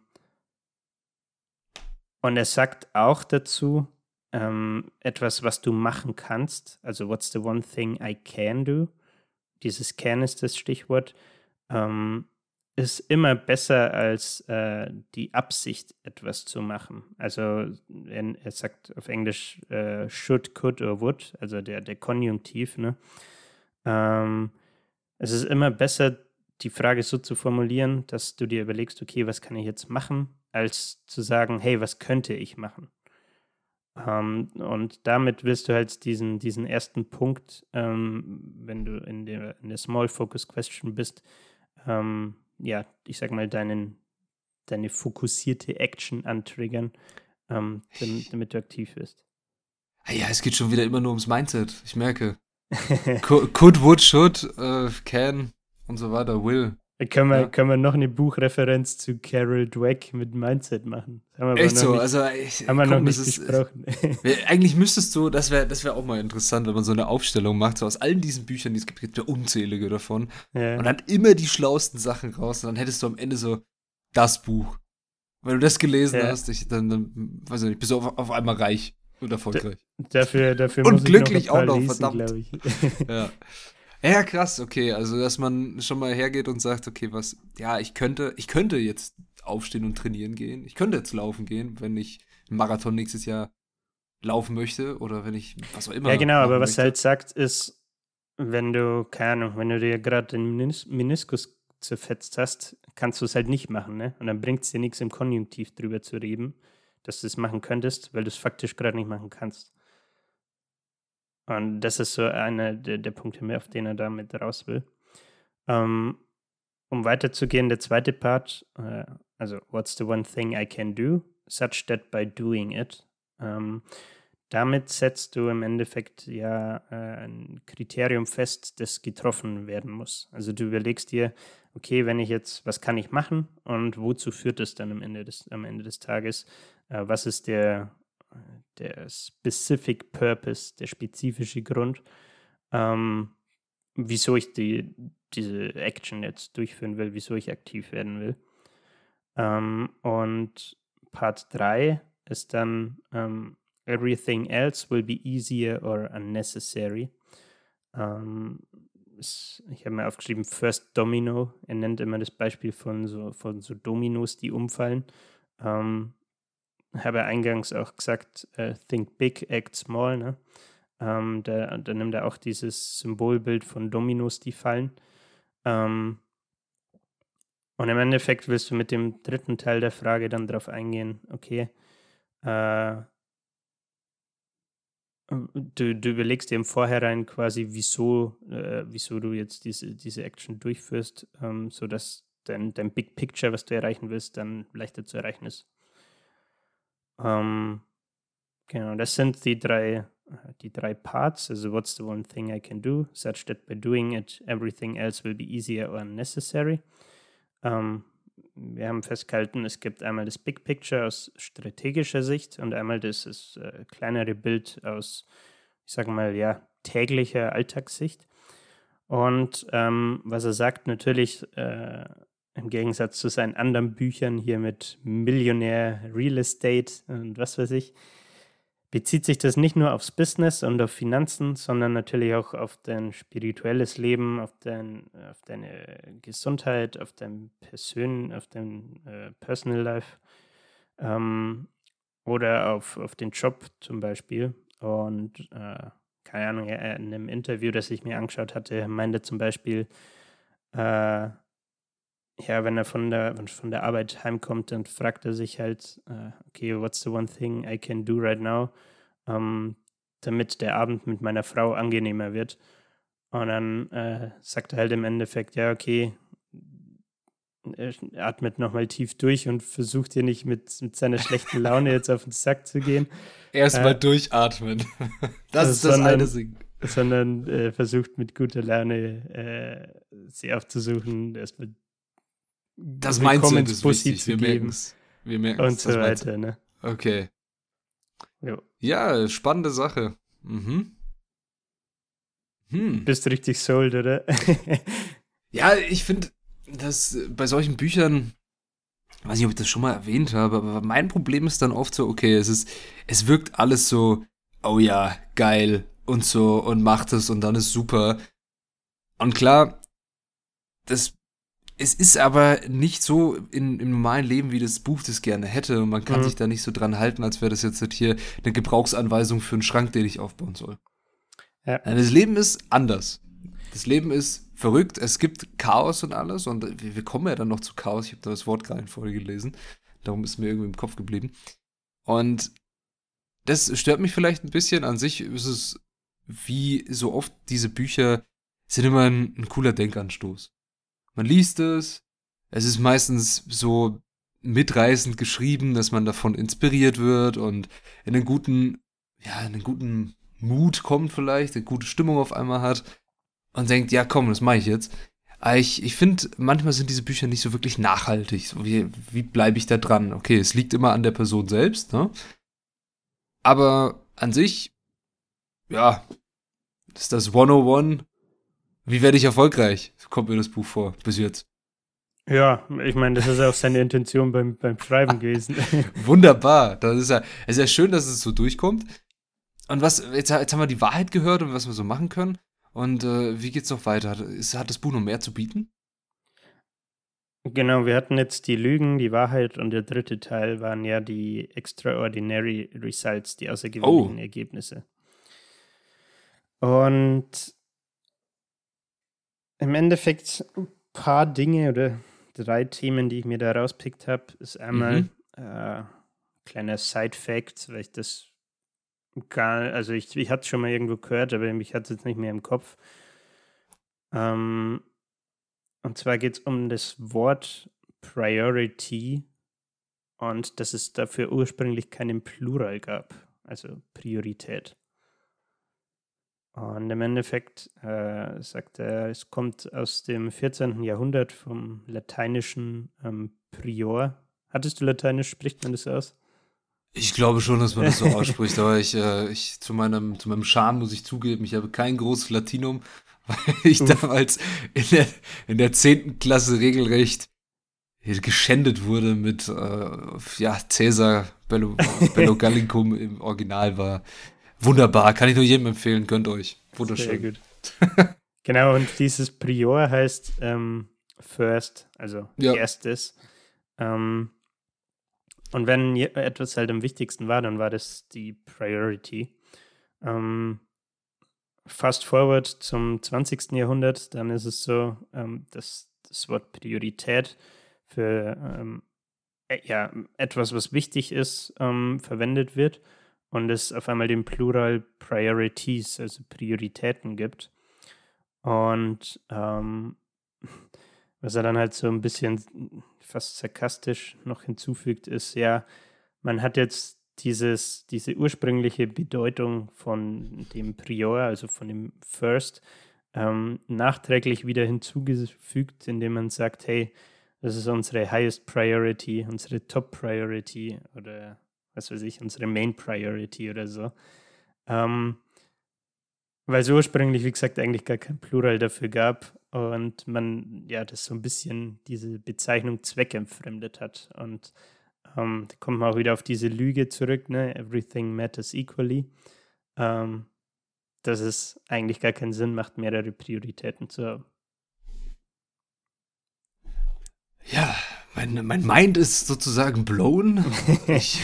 und er sagt auch dazu, ähm, etwas, was du machen kannst. Also, what's the one thing I can do? Dieses can ist das Stichwort. Ähm, ist immer besser als äh, die Absicht, etwas zu machen. Also, er, er sagt auf Englisch äh, should, could or would, also der, der Konjunktiv. Ne? Ähm, es ist immer besser, die Frage so zu formulieren, dass du dir überlegst, okay, was kann ich jetzt machen, als zu sagen, hey, was könnte ich machen? Ähm, und damit wirst du halt diesen, diesen ersten Punkt, ähm, wenn du in der, in der Small Focus Question bist, ähm, ja, ich sag mal, deinen, deine fokussierte Action antriggern, ähm, damit, damit du aktiv wirst. Ah Ja, es geht schon wieder immer nur ums Mindset. Ich merke. Co- Could, would, should, äh, can und so weiter, will. Können, wir, Ja. können wir noch eine Buchreferenz zu Carol Dweck mit Mindset machen? Echt noch so, nicht, also ich, haben wir noch komm, nicht das ist- besprochen. [laughs] Wär- Eigentlich müsstest du, das wäre das wär auch mal interessant, wenn man so eine Aufstellung macht, so aus allen diesen Büchern, die es gibt, gibt ja unzählige davon, ja. und dann immer die schlauesten Sachen raus, und dann hättest du am Ende so das Buch. Wenn du das gelesen Ja. hast, ich, dann, dann, weiß ich nicht, bist du auf, auf einmal reich und erfolgreich. Dafür, dafür Und muss glücklich ich noch ein paar auch noch, lesen, verdammt. ich. Ja. [laughs] Ja, krass, okay. Also, dass man schon mal hergeht und sagt, okay, was, ja, ich könnte, ich könnte jetzt aufstehen und trainieren gehen. Ich könnte jetzt laufen gehen, wenn ich einen Marathon nächstes Jahr laufen möchte oder wenn ich was auch immer. Ja, genau, aber machen was möchte. er halt sagt, ist, wenn du, keine Ahnung, wenn du dir gerade den Menis Meniskus zerfetzt hast, kannst du es halt nicht machen, ne? Und dann bringt es dir nichts im Konjunktiv drüber zu reden, dass du es machen könntest, weil du es faktisch gerade nicht machen kannst. Und das ist so einer der, der Punkte mehr, auf den er damit raus will. Ähm, um weiterzugehen, der zweite Part, äh, also what's the one thing I can do, such that by doing it. Ähm, damit setzt du im Endeffekt ja äh, ein Kriterium fest, das getroffen werden muss. Also du überlegst dir, okay, wenn ich jetzt, was kann ich machen und wozu führt es dann am Ende des, am Ende des Tages? Äh, was ist der, der Specific Purpose, der spezifische Grund, ähm, wieso ich die, diese Action jetzt durchführen will, wieso ich aktiv werden will. Ähm, und Part 3 ist dann ähm, Everything else will be easier or unnecessary. Ähm, es- ich habe mir aufgeschrieben, First Domino. Er nennt immer das Beispiel von so, von so Dominos, die umfallen. Ähm, habe eingangs auch gesagt, äh, think big, act small. Ne? Ähm, da, da nimmt er auch dieses Symbolbild von Dominos, die fallen. Ähm, und im Endeffekt willst du mit dem dritten Teil der Frage dann darauf eingehen, okay, äh, du, du überlegst dir im Vorhinein quasi, wieso, äh, wieso du jetzt diese, diese Action durchführst, ähm, sodass dein, dein Big Picture, was du erreichen willst, dann leichter zu erreichen ist. Ähm, genau, das sind die drei die drei Parts, also what's the one thing I can do, such that by doing it everything else will be easier or unnecessary. Ähm, wir haben festgehalten, es gibt einmal das Big Picture aus strategischer Sicht und einmal das, das äh, kleinere Bild aus, ich sage mal, ja, täglicher Alltagssicht. Und ähm, was er sagt, natürlich äh, im Gegensatz zu seinen anderen Büchern hier mit Millionär, Real Estate und was weiß ich, bezieht sich das nicht nur aufs Business und auf Finanzen, sondern natürlich auch auf dein spirituelles Leben, auf, dein, auf deine Gesundheit, auf dein Persön, auf dein äh, Personal Life ähm, oder auf, auf den Job zum Beispiel. Und äh, keine Ahnung, in einem Interview, das ich mir angeschaut hatte, meinte zum Beispiel, äh, ja, wenn er von der, von der Arbeit heimkommt, dann fragt er sich halt, äh, okay, what's the one thing I can do right now, ähm, damit der Abend mit meiner Frau angenehmer wird. Und dann äh, sagt er halt im Endeffekt, ja, okay, er atmet nochmal tief durch und versucht hier nicht mit, mit seiner schlechten Laune jetzt auf den Sack zu gehen. [laughs] Erstmal äh, durchatmen. [laughs] Das ist das eine Sing. Sondern äh, versucht mit guter Laune äh, sie aufzusuchen, erstmal das Mindset ist wichtig. Wir merken es. Wir merken Und so weiter, ne? Okay. Jo. Ja, spannende Sache. Mhm. Hm. Bist richtig sold, oder? [laughs] ja, ich finde, dass bei solchen Büchern, weiß nicht, ob ich das schon mal erwähnt habe, aber mein Problem ist dann oft so, okay, es ist, es wirkt alles so, oh ja, geil und so und macht es und dann ist super. Und klar, das es ist aber nicht so in, im normalen Leben, wie das Buch das gerne hätte. Und man kann mhm. sich da nicht so dran halten, als wäre das jetzt hier eine Gebrauchsanweisung für einen Schrank, den ich aufbauen soll. Ja. Das Leben ist anders. Das Leben ist verrückt. Es gibt Chaos und alles. Und wir, kommen ja dann noch zu Chaos. Ich habe da das Wort gerade vorgelesen. Darum ist mir irgendwie im Kopf geblieben. Und das stört mich vielleicht ein bisschen. An sich ist es, wie so oft diese Bücher, sind immer ein, ein cooler Denkanstoß. Man liest es, es ist meistens so mitreißend geschrieben, dass man davon inspiriert wird und in einen guten, ja, in einen guten Mut kommt vielleicht, eine gute Stimmung auf einmal hat und denkt, ja komm, das mache ich jetzt. Aber ich, ich finde, manchmal sind diese Bücher nicht so wirklich nachhaltig. So wie, wie bleibe ich da dran? Okay, es liegt immer an der Person selbst, ne? Aber an sich, ja, ist das 101 wie werde ich erfolgreich? Kommt mir das Buch vor, bis jetzt. Ja, ich meine, das ist auch seine Intention beim, beim Schreiben gewesen. [laughs] Wunderbar. Das ist ja, es ist ja schön, dass es so durchkommt. Und was, jetzt, jetzt haben wir die Wahrheit gehört und was wir so machen können. Und äh, wie geht's noch weiter? Ist, hat das Buch noch mehr zu bieten? Genau, wir hatten jetzt die Lügen, die Wahrheit und der dritte Teil waren ja die Extraordinary Results, die außergewöhnlichen oh. Ergebnisse. Und im Endeffekt ein paar Dinge oder drei Themen, die ich mir da rauspickt habe, ist einmal mhm. äh, kleiner Side-Fact, weil ich das gar, also ich, ich hatte es schon mal irgendwo gehört, aber ich hatte es jetzt nicht mehr im Kopf. Ähm, und zwar geht es um das Wort Priority und dass es dafür ursprünglich keinen Plural gab, also Priorität. Und im Endeffekt äh, sagt er, es kommt aus dem 14. Jahrhundert vom lateinischen ähm, Prior. Hattest du Lateinisch? Spricht man das aus? Ich glaube schon, dass man das so ausspricht, aber ich, äh, ich zu meinem, zu meinem Charme muss ich zugeben, ich habe kein großes Latinum, [laughs] weil ich Uff. damals in der, in der 10. Klasse regelrecht geschändet wurde mit, äh, ja, Caesar Bello, [laughs] Bello Gallicum im Original war. Wunderbar, kann ich nur jedem empfehlen, gönnt euch. Wunderschön. Sehr gut. [laughs] genau, und dieses Prior heißt ähm, First, also ja. erstes. Ähm, und wenn etwas halt am wichtigsten war, dann war das die Priority. Ähm, fast forward zum 20. Jahrhundert, dann ist es so, ähm, dass das Wort Priorität für ähm, äh, ja, etwas, was wichtig ist, ähm, verwendet wird und es auf einmal den Plural Priorities, also Prioritäten gibt. Und ähm, [laughs] was er dann halt so ein bisschen fast sarkastisch noch hinzufügt, ist ja, man hat jetzt dieses, diese ursprüngliche Bedeutung von dem Prior, also von dem First, ähm, nachträglich wieder hinzugefügt, indem man sagt, hey, das ist unsere highest priority, unsere top priority oder was weiß ich, unsere main priority oder so. Ähm, weil es ursprünglich, wie gesagt, eigentlich gar kein Plural dafür gab und man ja das so ein bisschen diese Bezeichnung zweckentfremdet hat. Und ähm, da kommt man auch wieder auf diese Lüge zurück, ne? Everything matters equally. Ähm, dass es eigentlich gar keinen Sinn macht, mehrere Prioritäten zu haben. Ja, mein, mein Mind ist sozusagen blown. [laughs] ich,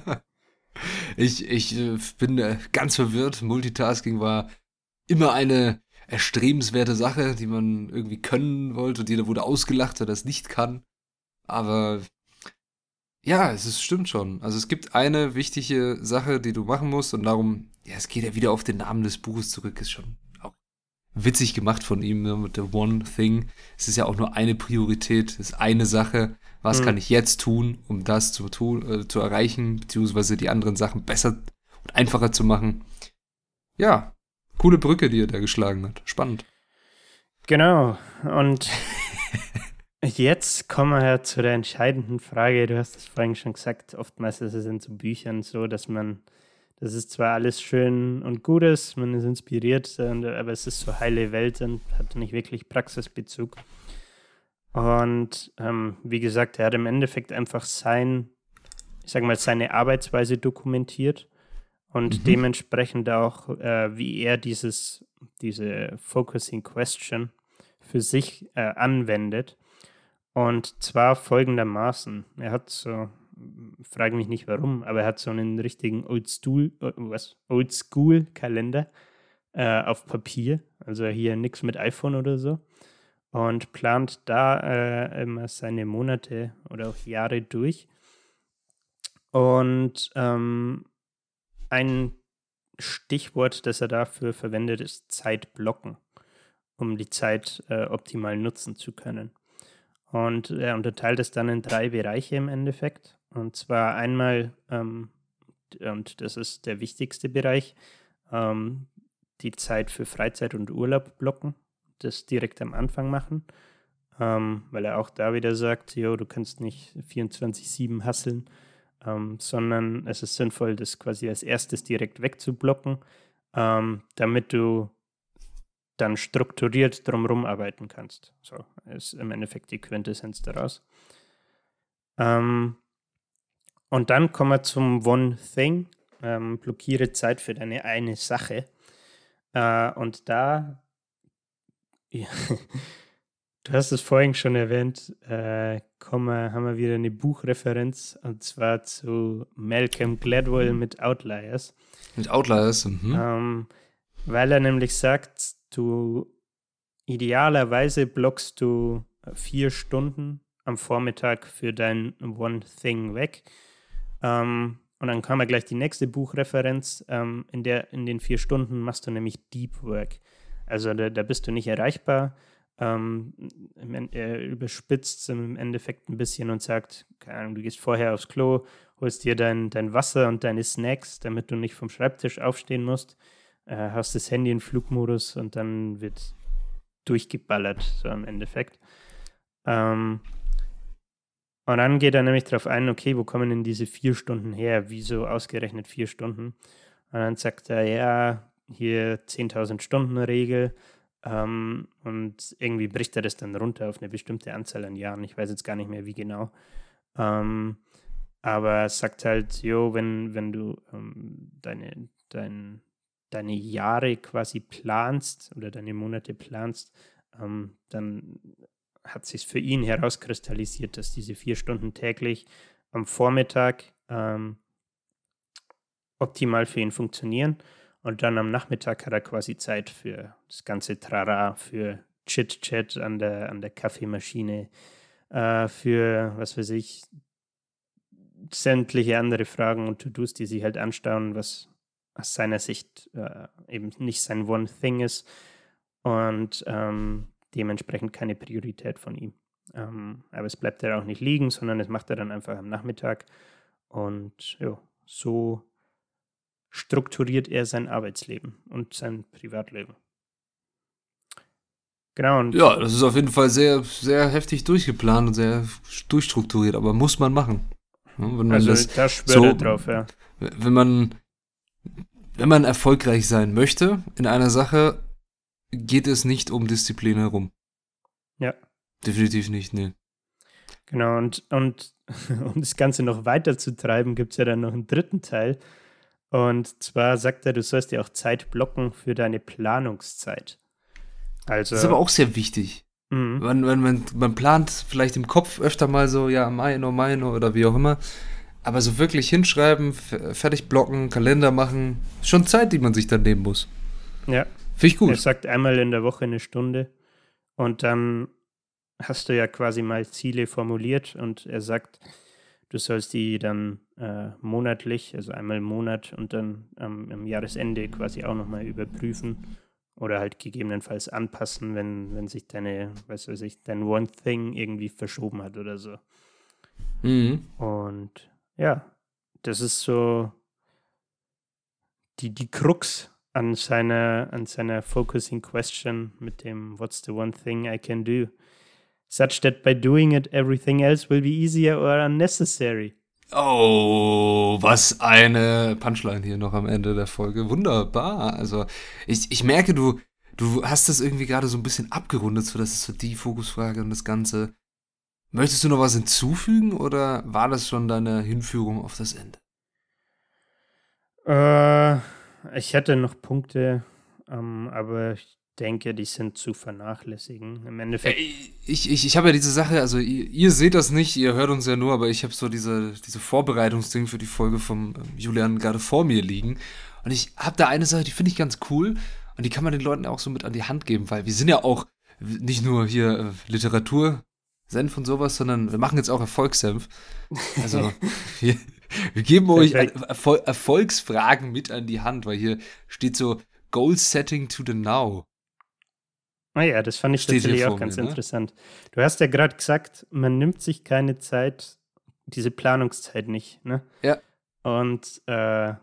[laughs] ich, ich äh, bin äh, ganz verwirrt. Multitasking war immer eine erstrebenswerte Sache, die man irgendwie können wollte und jeder wurde ausgelacht, wer das nicht kann. Aber ja, es ist, stimmt schon. Also es gibt eine wichtige Sache, die du machen musst und darum, ja, es geht ja wieder auf den Namen des Buches zurück, ist schon witzig gemacht von ihm ne, mit der One Thing. Es ist ja auch nur eine Priorität, es ist eine Sache. Was mhm. kann ich jetzt tun, um das zu tun, äh, zu erreichen, beziehungsweise die anderen Sachen besser und einfacher zu machen? Ja, coole Brücke, die er da geschlagen hat. Spannend. Genau. Und [laughs] Jetzt kommen wir ja zu der entscheidenden Frage. Du hast es vorhin schon gesagt, oftmals ist es in so Büchern so, dass man, das ist zwar alles schön und gut ist, man ist inspiriert, aber es ist so heile Welt und hat nicht wirklich Praxisbezug. Und ähm, wie gesagt, er hat im Endeffekt einfach sein, ich sag mal, seine Arbeitsweise dokumentiert und mhm. dementsprechend auch, äh, wie er dieses, diese Focusing Question für sich äh, anwendet. Und zwar folgendermaßen. Er hat so, frage mich nicht warum, aber er hat so einen richtigen Oldschool-Kalender äh, auf Papier. Also hier nichts mit iPhone oder so. Und plant da äh, immer seine Monate oder auch Jahre durch. Und ähm, ein Stichwort, das er dafür verwendet, ist Zeitblocken, um die Zeit äh, optimal nutzen zu können. Und er unterteilt es dann in drei Bereiche im Endeffekt. Und zwar einmal, ähm, und das ist der wichtigste Bereich, ähm, die Zeit für Freizeit und Urlaub blocken, das direkt am Anfang machen, ähm, weil er auch da wieder sagt, jo, du kannst nicht 24-7 hasseln, ähm, sondern es ist sinnvoll, das quasi als erstes direkt wegzublocken, ähm, damit du dann strukturiert drumherum arbeiten kannst. So ist im Endeffekt die Quintessenz daraus. Ähm, und dann kommen wir zum One Thing. Ähm, blockiere Zeit für deine eine Sache. Äh, und da, [laughs] ja, du hast es vorhin schon erwähnt, äh, kommen, haben wir wieder eine Buchreferenz und zwar zu Malcolm Gladwell mit Outliers. Mit Outliers, mhm. ähm, weil er nämlich sagt, Du idealerweise blockst du vier Stunden am Vormittag für dein One Thing weg. Ähm, und dann kam ja gleich die nächste Buchreferenz. Ähm, in, der, in den vier Stunden machst du nämlich Deep Work. Also da, da bist du nicht erreichbar. Ähm, er überspitzt es im Endeffekt ein bisschen und sagt, keine Ahnung, du gehst vorher aufs Klo, holst dir dein, dein Wasser und deine Snacks, damit du nicht vom Schreibtisch aufstehen musst äh, hast das Handy in Flugmodus und dann wird durchgeballert, so im Endeffekt. Ähm, und dann geht er nämlich darauf ein, okay, wo kommen denn diese vier Stunden her? Wieso ausgerechnet vier Stunden? Und dann sagt er, ja, hier 10.000 Stunden Regel. Ähm, und irgendwie bricht er das dann runter auf eine bestimmte Anzahl an Jahren. Ich weiß jetzt gar nicht mehr, wie genau. Ähm, aber er sagt halt, jo, wenn, wenn du ähm, deine, dein, deine Jahre quasi planst oder deine Monate planst, ähm, dann hat sich für ihn herauskristallisiert, dass diese vier Stunden täglich am Vormittag ähm, optimal für ihn funktionieren. Und dann am Nachmittag hat er quasi Zeit für das ganze Trara, für Chit-Chat an der, an der Kaffeemaschine, äh, für, was weiß ich, sämtliche andere Fragen und To-Dos, die sich halt anstauen, was aus seiner Sicht äh, eben nicht sein One Thing ist und ähm, dementsprechend keine Priorität von ihm. Ähm, aber es bleibt ja auch nicht liegen, sondern es macht er dann einfach am Nachmittag. Und ja, so strukturiert er sein Arbeitsleben und sein Privatleben. Genau. Und ja, das ist auf jeden Fall sehr, sehr heftig durchgeplant und sehr durchstrukturiert, aber muss man machen. Man also das da so, drauf, ja. Wenn man, wenn man erfolgreich sein möchte in einer Sache, geht es nicht um Disziplin herum. Ja. Definitiv nicht, nee. Genau, und, und [laughs] um das Ganze noch weiter zu treiben, gibt es ja dann noch einen dritten Teil. Und zwar sagt er, du sollst dir auch Zeit blocken für deine Planungszeit. Also, das ist aber auch sehr wichtig. Mhm. Man, man, man, man plant vielleicht im Kopf öfter mal so, ja, Maino, Maino oder wie auch immer. Aber so wirklich hinschreiben, fertig blocken, Kalender machen, schon Zeit, die man sich dann nehmen muss. Ja. Finde ich gut. Er sagt einmal in der Woche eine Stunde und dann hast du ja quasi mal Ziele formuliert und er sagt, du sollst die dann äh, monatlich, also einmal im Monat und dann ähm, am Jahresende quasi auch nochmal überprüfen oder halt gegebenenfalls anpassen, wenn, wenn sich deine, was weiß ich, dein One Thing irgendwie verschoben hat oder so. Mhm. Und ja, das ist so die, die Krux an seiner, an seiner Focusing Question mit dem What's the one thing I can do? Such that by doing it, everything else will be easier or unnecessary. Oh, was eine Punchline hier noch am Ende der Folge. Wunderbar. Also, ich, ich merke, du, du hast das irgendwie gerade so ein bisschen abgerundet, so das ist so die Fokusfrage und das Ganze. Möchtest du noch was hinzufügen oder war das schon deine Hinführung auf das Ende? Äh, ich hätte noch Punkte, ähm, aber ich denke, die sind zu vernachlässigen. Im Endeffekt. Ich, ich, ich habe ja diese Sache, also ihr, ihr, seht das nicht, ihr hört uns ja nur, aber ich habe so diese, diese Vorbereitungsding für die Folge vom ähm, Julian gerade vor mir liegen. Und ich habe da eine Sache, die finde ich ganz cool und die kann man den Leuten auch so mit an die Hand geben, weil wir sind ja auch nicht nur hier äh, Literatur, Senf und sowas, sondern wir machen jetzt auch Erfolgssenf. Also [laughs] wir, wir geben euch Erfol Erfolgsfragen mit an die Hand, weil hier steht so Goal Setting to the Now. Ah ja, das fand ich Steht tatsächlich auch ganz mir, ne? interessant. Du hast ja gerade gesagt, man nimmt sich keine Zeit, diese Planungszeit nicht, ne? Ja. Und äh,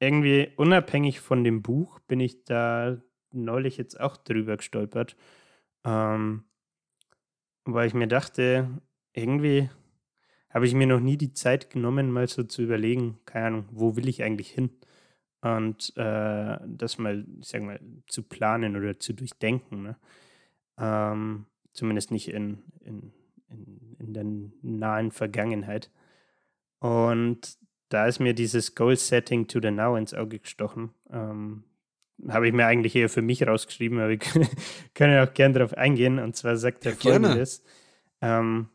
irgendwie unabhängig von dem Buch bin ich da neulich jetzt auch drüber gestolpert. Ähm, weil ich mir dachte, irgendwie habe ich mir noch nie die Zeit genommen, mal so zu überlegen, keine Ahnung, wo will ich eigentlich hin? und äh, das mal, ich sag mal, zu planen oder zu durchdenken. Ne? Ähm, zumindest nicht in, in, in, in der nahen Vergangenheit. Und da ist mir dieses Goal-Setting to the Now ins Auge gestochen. Ähm, habe ich mir eigentlich eher für mich rausgeschrieben, aber [laughs] wir können auch gerne darauf eingehen. Und zwar sagt er ja, folgendes. Ähm,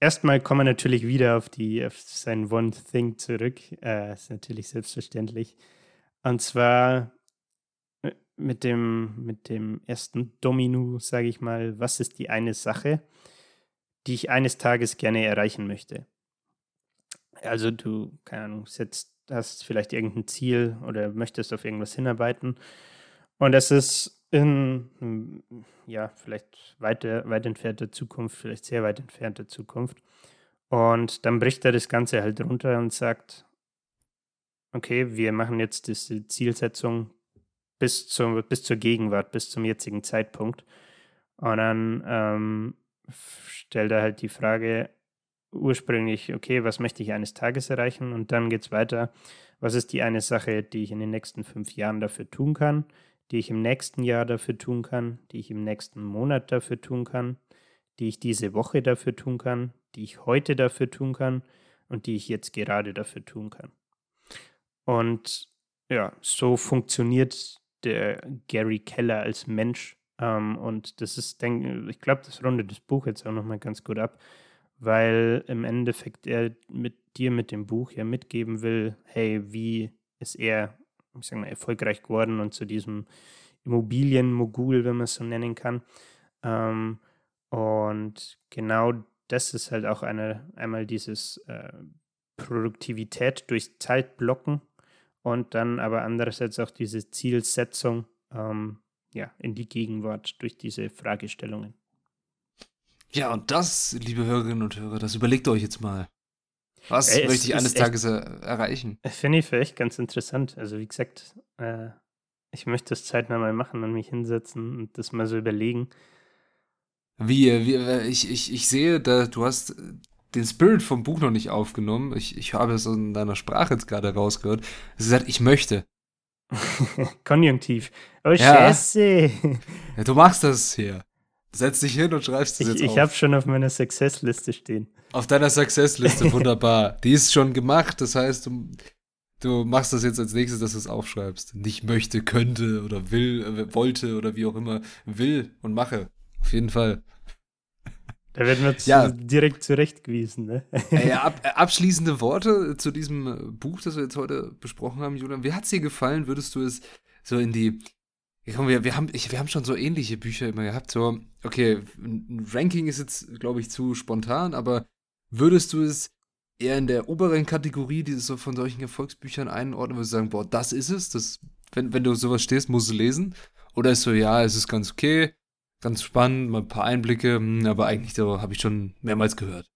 erstmal kommen wir natürlich wieder auf, die, auf sein One Thing zurück. Äh, ist natürlich selbstverständlich. Und zwar äh, mit dem, mit dem ersten Domino, sage ich mal, was ist die eine Sache, die ich eines Tages gerne erreichen möchte? Also du, keine Ahnung, setzt, hast vielleicht irgendein Ziel oder möchtest auf irgendwas hinarbeiten. Und das ist in, hm, ja, vielleicht weiter, weit entfernter Zukunft, vielleicht sehr weit entfernter Zukunft. Und dann bricht er das Ganze halt runter und sagt, okay, wir machen jetzt diese Zielsetzung bis, zum, bis zur Gegenwart, bis zum jetzigen Zeitpunkt. Und dann ähm, stellt er halt die Frage ursprünglich, okay, was möchte ich eines Tages erreichen? Und dann geht es weiter, was ist die eine Sache, die ich in den nächsten fünf Jahren dafür tun kann, die ich im nächsten Jahr dafür tun kann, die ich im nächsten Monat dafür tun kann, die ich diese Woche dafür tun kann, die ich heute dafür tun kann und die ich jetzt gerade dafür tun kann. Und ja, so funktioniert der Gary Keller als Mensch. Ähm, und das ist, denk, ich glaube, das rundet das Buch jetzt auch nochmal ganz gut ab, weil im Endeffekt er mit dir mit dem Buch ja mitgeben will, hey, wie ist er, ich sag mal, erfolgreich geworden und zu diesem Immobilienmogul, wenn man es so nennen kann. Ähm, und genau das ist halt auch eine, einmal dieses äh, Produktivität durch Zeitblocken und dann aber andererseits auch diese Zielsetzung ähm, ja, in die Gegenwart durch diese Fragestellungen. Ja, und das, liebe Hörerinnen und Hörer, das überlegt euch jetzt mal. Was Ey, möchte ich eines echt- Tages er erreichen? Das Finde ich vielleicht ganz interessant. Also wie gesagt, äh, ich möchte das zeitnah mal machen und mich hinsetzen und das mal so überlegen. Wie, wie äh, ich, ich, ich sehe, da, du hast äh, den Spirit vom Buch noch nicht aufgenommen. Ich, ich habe es in deiner Sprache jetzt gerade rausgehört. Du hast gesagt, ich möchte. [laughs] Konjunktiv. Oh, Ja. Scheiße. Ja, du machst das hier. Setz dich hin und schreibst es Ich, jetzt ich habe schon auf meiner Success-Liste stehen. Auf deiner Success-Liste, [laughs] wunderbar. Die ist schon gemacht, das heißt, du, du machst das jetzt als nächstes, dass du es aufschreibst. Nicht möchte, könnte oder will, äh, wollte oder wie auch immer. Will und mache. Auf jeden Fall. Da werden wir Ja. direkt zurechtgewiesen. Ne? Äh, ab, [laughs] äh, abschließende Worte zu diesem äh, Buch, das wir jetzt heute besprochen haben, Julian. Wie hat es dir gefallen? Würdest du es so in die. Komm, wir, wir, haben, ich, wir haben schon so ähnliche Bücher immer gehabt. So, okay, ein Ranking ist jetzt, glaube ich, zu spontan, aber würdest du es eher in der oberen Kategorie dieses so von solchen Erfolgsbüchern einordnen, würdest du sagen, boah, das ist es, das, wenn, wenn du sowas stehst, musst du lesen? Oder ist so, ja, es ist ganz okay, ganz spannend, mal ein paar Einblicke, hm, aber eigentlich so habe ich schon mehrmals gehört.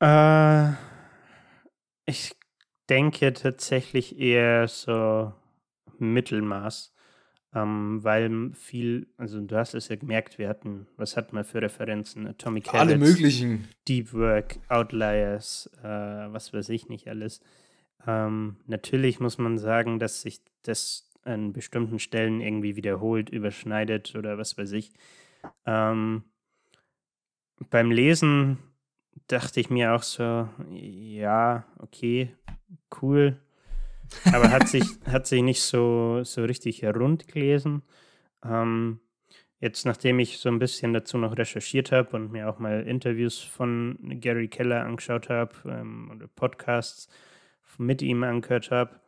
Äh, ich denke tatsächlich eher so Mittelmaß, ähm, weil viel, also du hast es ja gemerkt, wir hatten, was hatten wir für Referenzen? Atomic Alle Habits, möglichen. Deep Work, Outliers, äh, was weiß ich nicht alles. Ähm, natürlich muss man sagen, dass sich das an bestimmten Stellen irgendwie wiederholt, überschneidet oder was weiß ich. Ähm, beim Lesen dachte ich mir auch so, ja, okay, cool. Aber hat sich, hat sich nicht so, so richtig rund gelesen. Ähm, jetzt, nachdem ich so ein bisschen dazu noch recherchiert habe und mir auch mal Interviews von Gary Keller angeschaut habe ähm, oder Podcasts mit ihm angehört habe,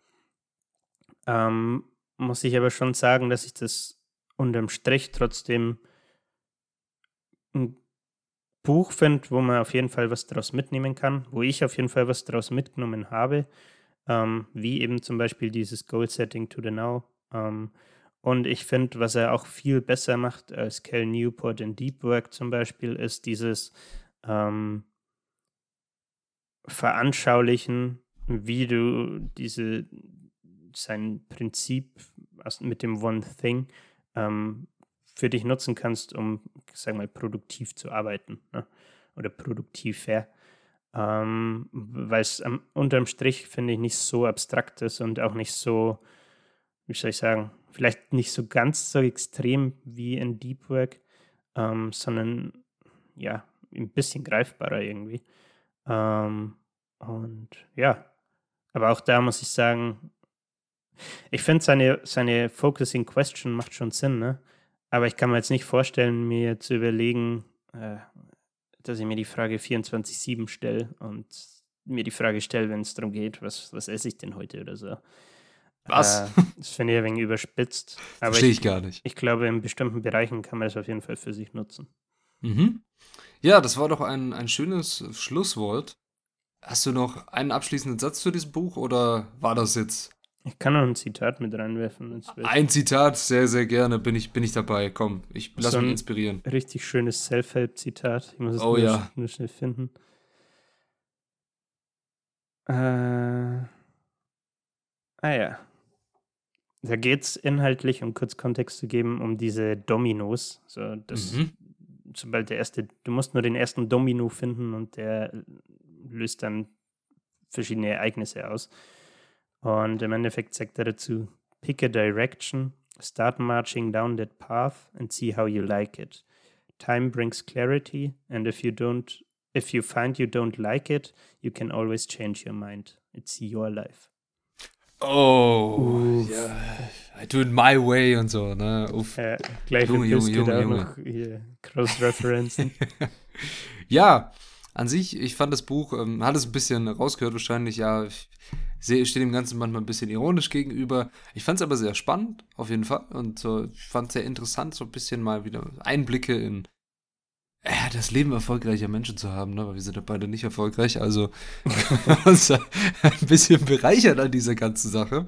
ähm, muss ich aber schon sagen, dass ich das unterm Strich trotzdem ein Buch finde, wo man auf jeden Fall was daraus mitnehmen kann, wo ich auf jeden Fall was daraus mitgenommen habe, ähm, wie eben zum Beispiel dieses Goal Setting to the Now. Ähm, und ich finde, was er auch viel besser macht als Cal Newport in Deep Work zum Beispiel, ist dieses ähm, Veranschaulichen, wie du diese sein Prinzip mit dem One Thing ähm, für dich nutzen kannst, um, sag mal, produktiv zu arbeiten ne? oder produktiver. Ähm, Weil es unterm Strich, finde ich, nicht so abstrakt ist und auch nicht so, wie soll ich sagen, vielleicht nicht so ganz so extrem wie in Deep Work, ähm, sondern ja, ein bisschen greifbarer irgendwie. Ähm, und ja, aber auch da muss ich sagen, ich finde seine, seine Focusing Question macht schon Sinn, ne? Aber ich kann mir jetzt nicht vorstellen, mir zu überlegen, äh, dass ich mir die Frage 24-7 stelle und mir die Frage stelle, wenn es darum geht, was, was esse ich denn heute oder so. Was? Äh, [laughs] das finde ich ein wenig überspitzt. Aber Verstehe ich, ich gar nicht. ich glaube, in bestimmten Bereichen kann man das auf jeden Fall für sich nutzen. Mhm. Ja, das war doch ein, ein schönes Schlusswort. Hast du noch einen abschließenden Satz zu diesem Buch oder war das jetzt Ich kann noch ein Zitat mit reinwerfen. ein Zitat? Sehr, sehr gerne bin ich, bin ich dabei. Komm, ich lass So mich inspirieren. Richtig schönes Self-Help-Zitat. Ich muss es Oh nur, ja. nur schnell finden. Äh, ah ja. Da geht es inhaltlich, um kurz Kontext zu geben, um diese Dominos. So, das, Mhm. Sobald der erste, du musst nur den ersten Domino finden und der löst dann verschiedene Ereignisse aus. Und im Endeffekt sagt er dazu, pick a direction, start marching down that path and see how you like it. Time brings clarity, and if you don't, if you find you don't like it, you can always change your mind. It's your life. Oh, Uff. ja. I do it my way und so, ne? Uff. Äh, gleich Junge, Junge, Junge, auch Junge. noch hier Cross-Referenzen. [laughs] ja, an sich, ich fand das Buch, ähm, hat es ein bisschen rausgehört wahrscheinlich, ja, ich stehe dem Ganzen manchmal ein bisschen ironisch gegenüber. Ich fand es aber sehr spannend, auf jeden Fall. Und so, ich fand es sehr interessant, so ein bisschen mal wieder Einblicke in ja, das Leben erfolgreicher Menschen zu haben, ne? weil wir sind ja beide nicht erfolgreich, also [laughs] uns ein bisschen bereichert an dieser ganzen Sache.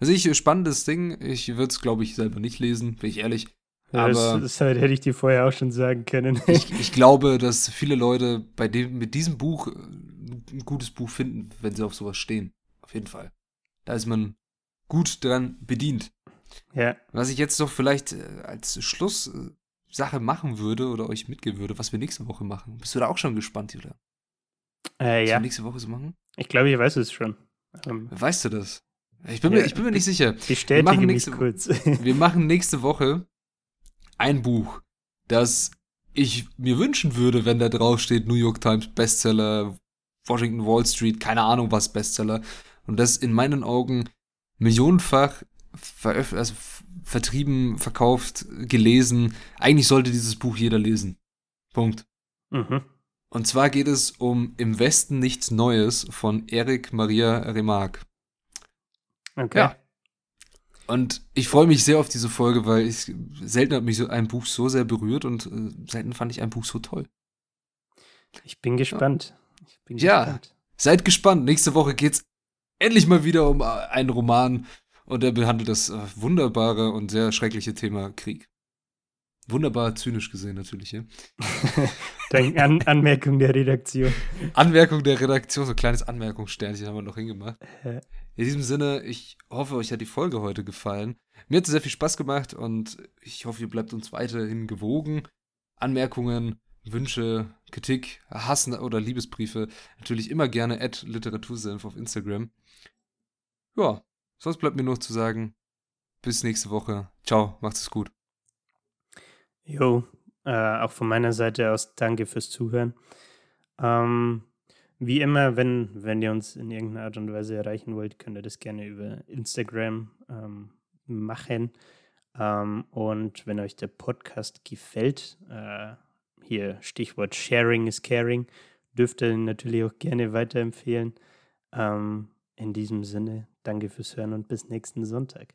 Also ich, spannendes Ding, ich würde es, glaube ich, selber nicht lesen, bin ich ehrlich. Ja, das, Aber- das hätte ich dir vorher auch schon sagen können. [laughs] ich, ich glaube, dass viele Leute bei dem, mit diesem Buch äh, ein gutes Buch finden, wenn sie auf sowas stehen. Auf jeden Fall. Da ist man gut dran bedient. Ja. Was ich jetzt doch vielleicht äh, als Schlusssache machen würde oder euch mitgeben würde, was wir nächste Woche machen. Bist du da auch schon gespannt, Julia? Äh, Was ja. wir nächste Woche so machen? Ich glaube, ich weiß es schon. Ähm, Weißt du das? Ich bin, Ja. mir, ich bin mir nicht sicher. bestätige machen mich nächste- kurz. [laughs] Wir machen nächste Woche ein Buch, das ich mir wünschen würde, wenn da drauf steht New York Times Bestseller, Washington Wall Street, keine Ahnung was Bestseller. Und das in meinen Augen millionenfach veröf also vertrieben, verkauft, gelesen. Eigentlich sollte dieses Buch jeder lesen. Punkt. mhm. Und zwar geht es um Im Westen nichts Neues von Eric Maria Remarque. Okay. Ja. Und ich freue mich sehr auf diese Folge, weil ich selten hat mich so ein Buch so sehr berührt und äh, selten fand ich ein Buch so toll. Ich bin gespannt. Ich bin Ja. gespannt. Seid gespannt. Nächste Woche geht's endlich mal wieder um äh, einen Roman und er behandelt das äh, wunderbare und sehr schreckliche Thema Krieg. Wunderbar zynisch gesehen natürlich. Ja? [laughs] An Anmerkung der Redaktion. Anmerkung der Redaktion, so ein kleines Anmerkungssternchen haben wir noch hingemacht. In diesem Sinne, ich hoffe, euch hat die Folge heute gefallen. Mir hat es sehr viel Spaß gemacht und ich hoffe, ihr bleibt uns weiterhin gewogen. Anmerkungen, Wünsche, Kritik, Hass oder Liebesbriefe natürlich immer gerne at Literatursenf auf Instagram. Ja, sonst bleibt mir noch zu sagen, bis nächste Woche. Ciao, macht's es gut. Jo, äh, auch von meiner Seite aus danke fürs Zuhören. Ähm, wie immer, wenn, wenn ihr uns in irgendeiner Art und Weise erreichen wollt, könnt ihr das gerne über Instagram ähm, machen. Ähm, und wenn euch der Podcast gefällt, äh, hier Stichwort Sharing is Caring, dürft ihr natürlich auch gerne weiterempfehlen. Ähm, in diesem Sinne, danke fürs Hören und bis nächsten Sonntag.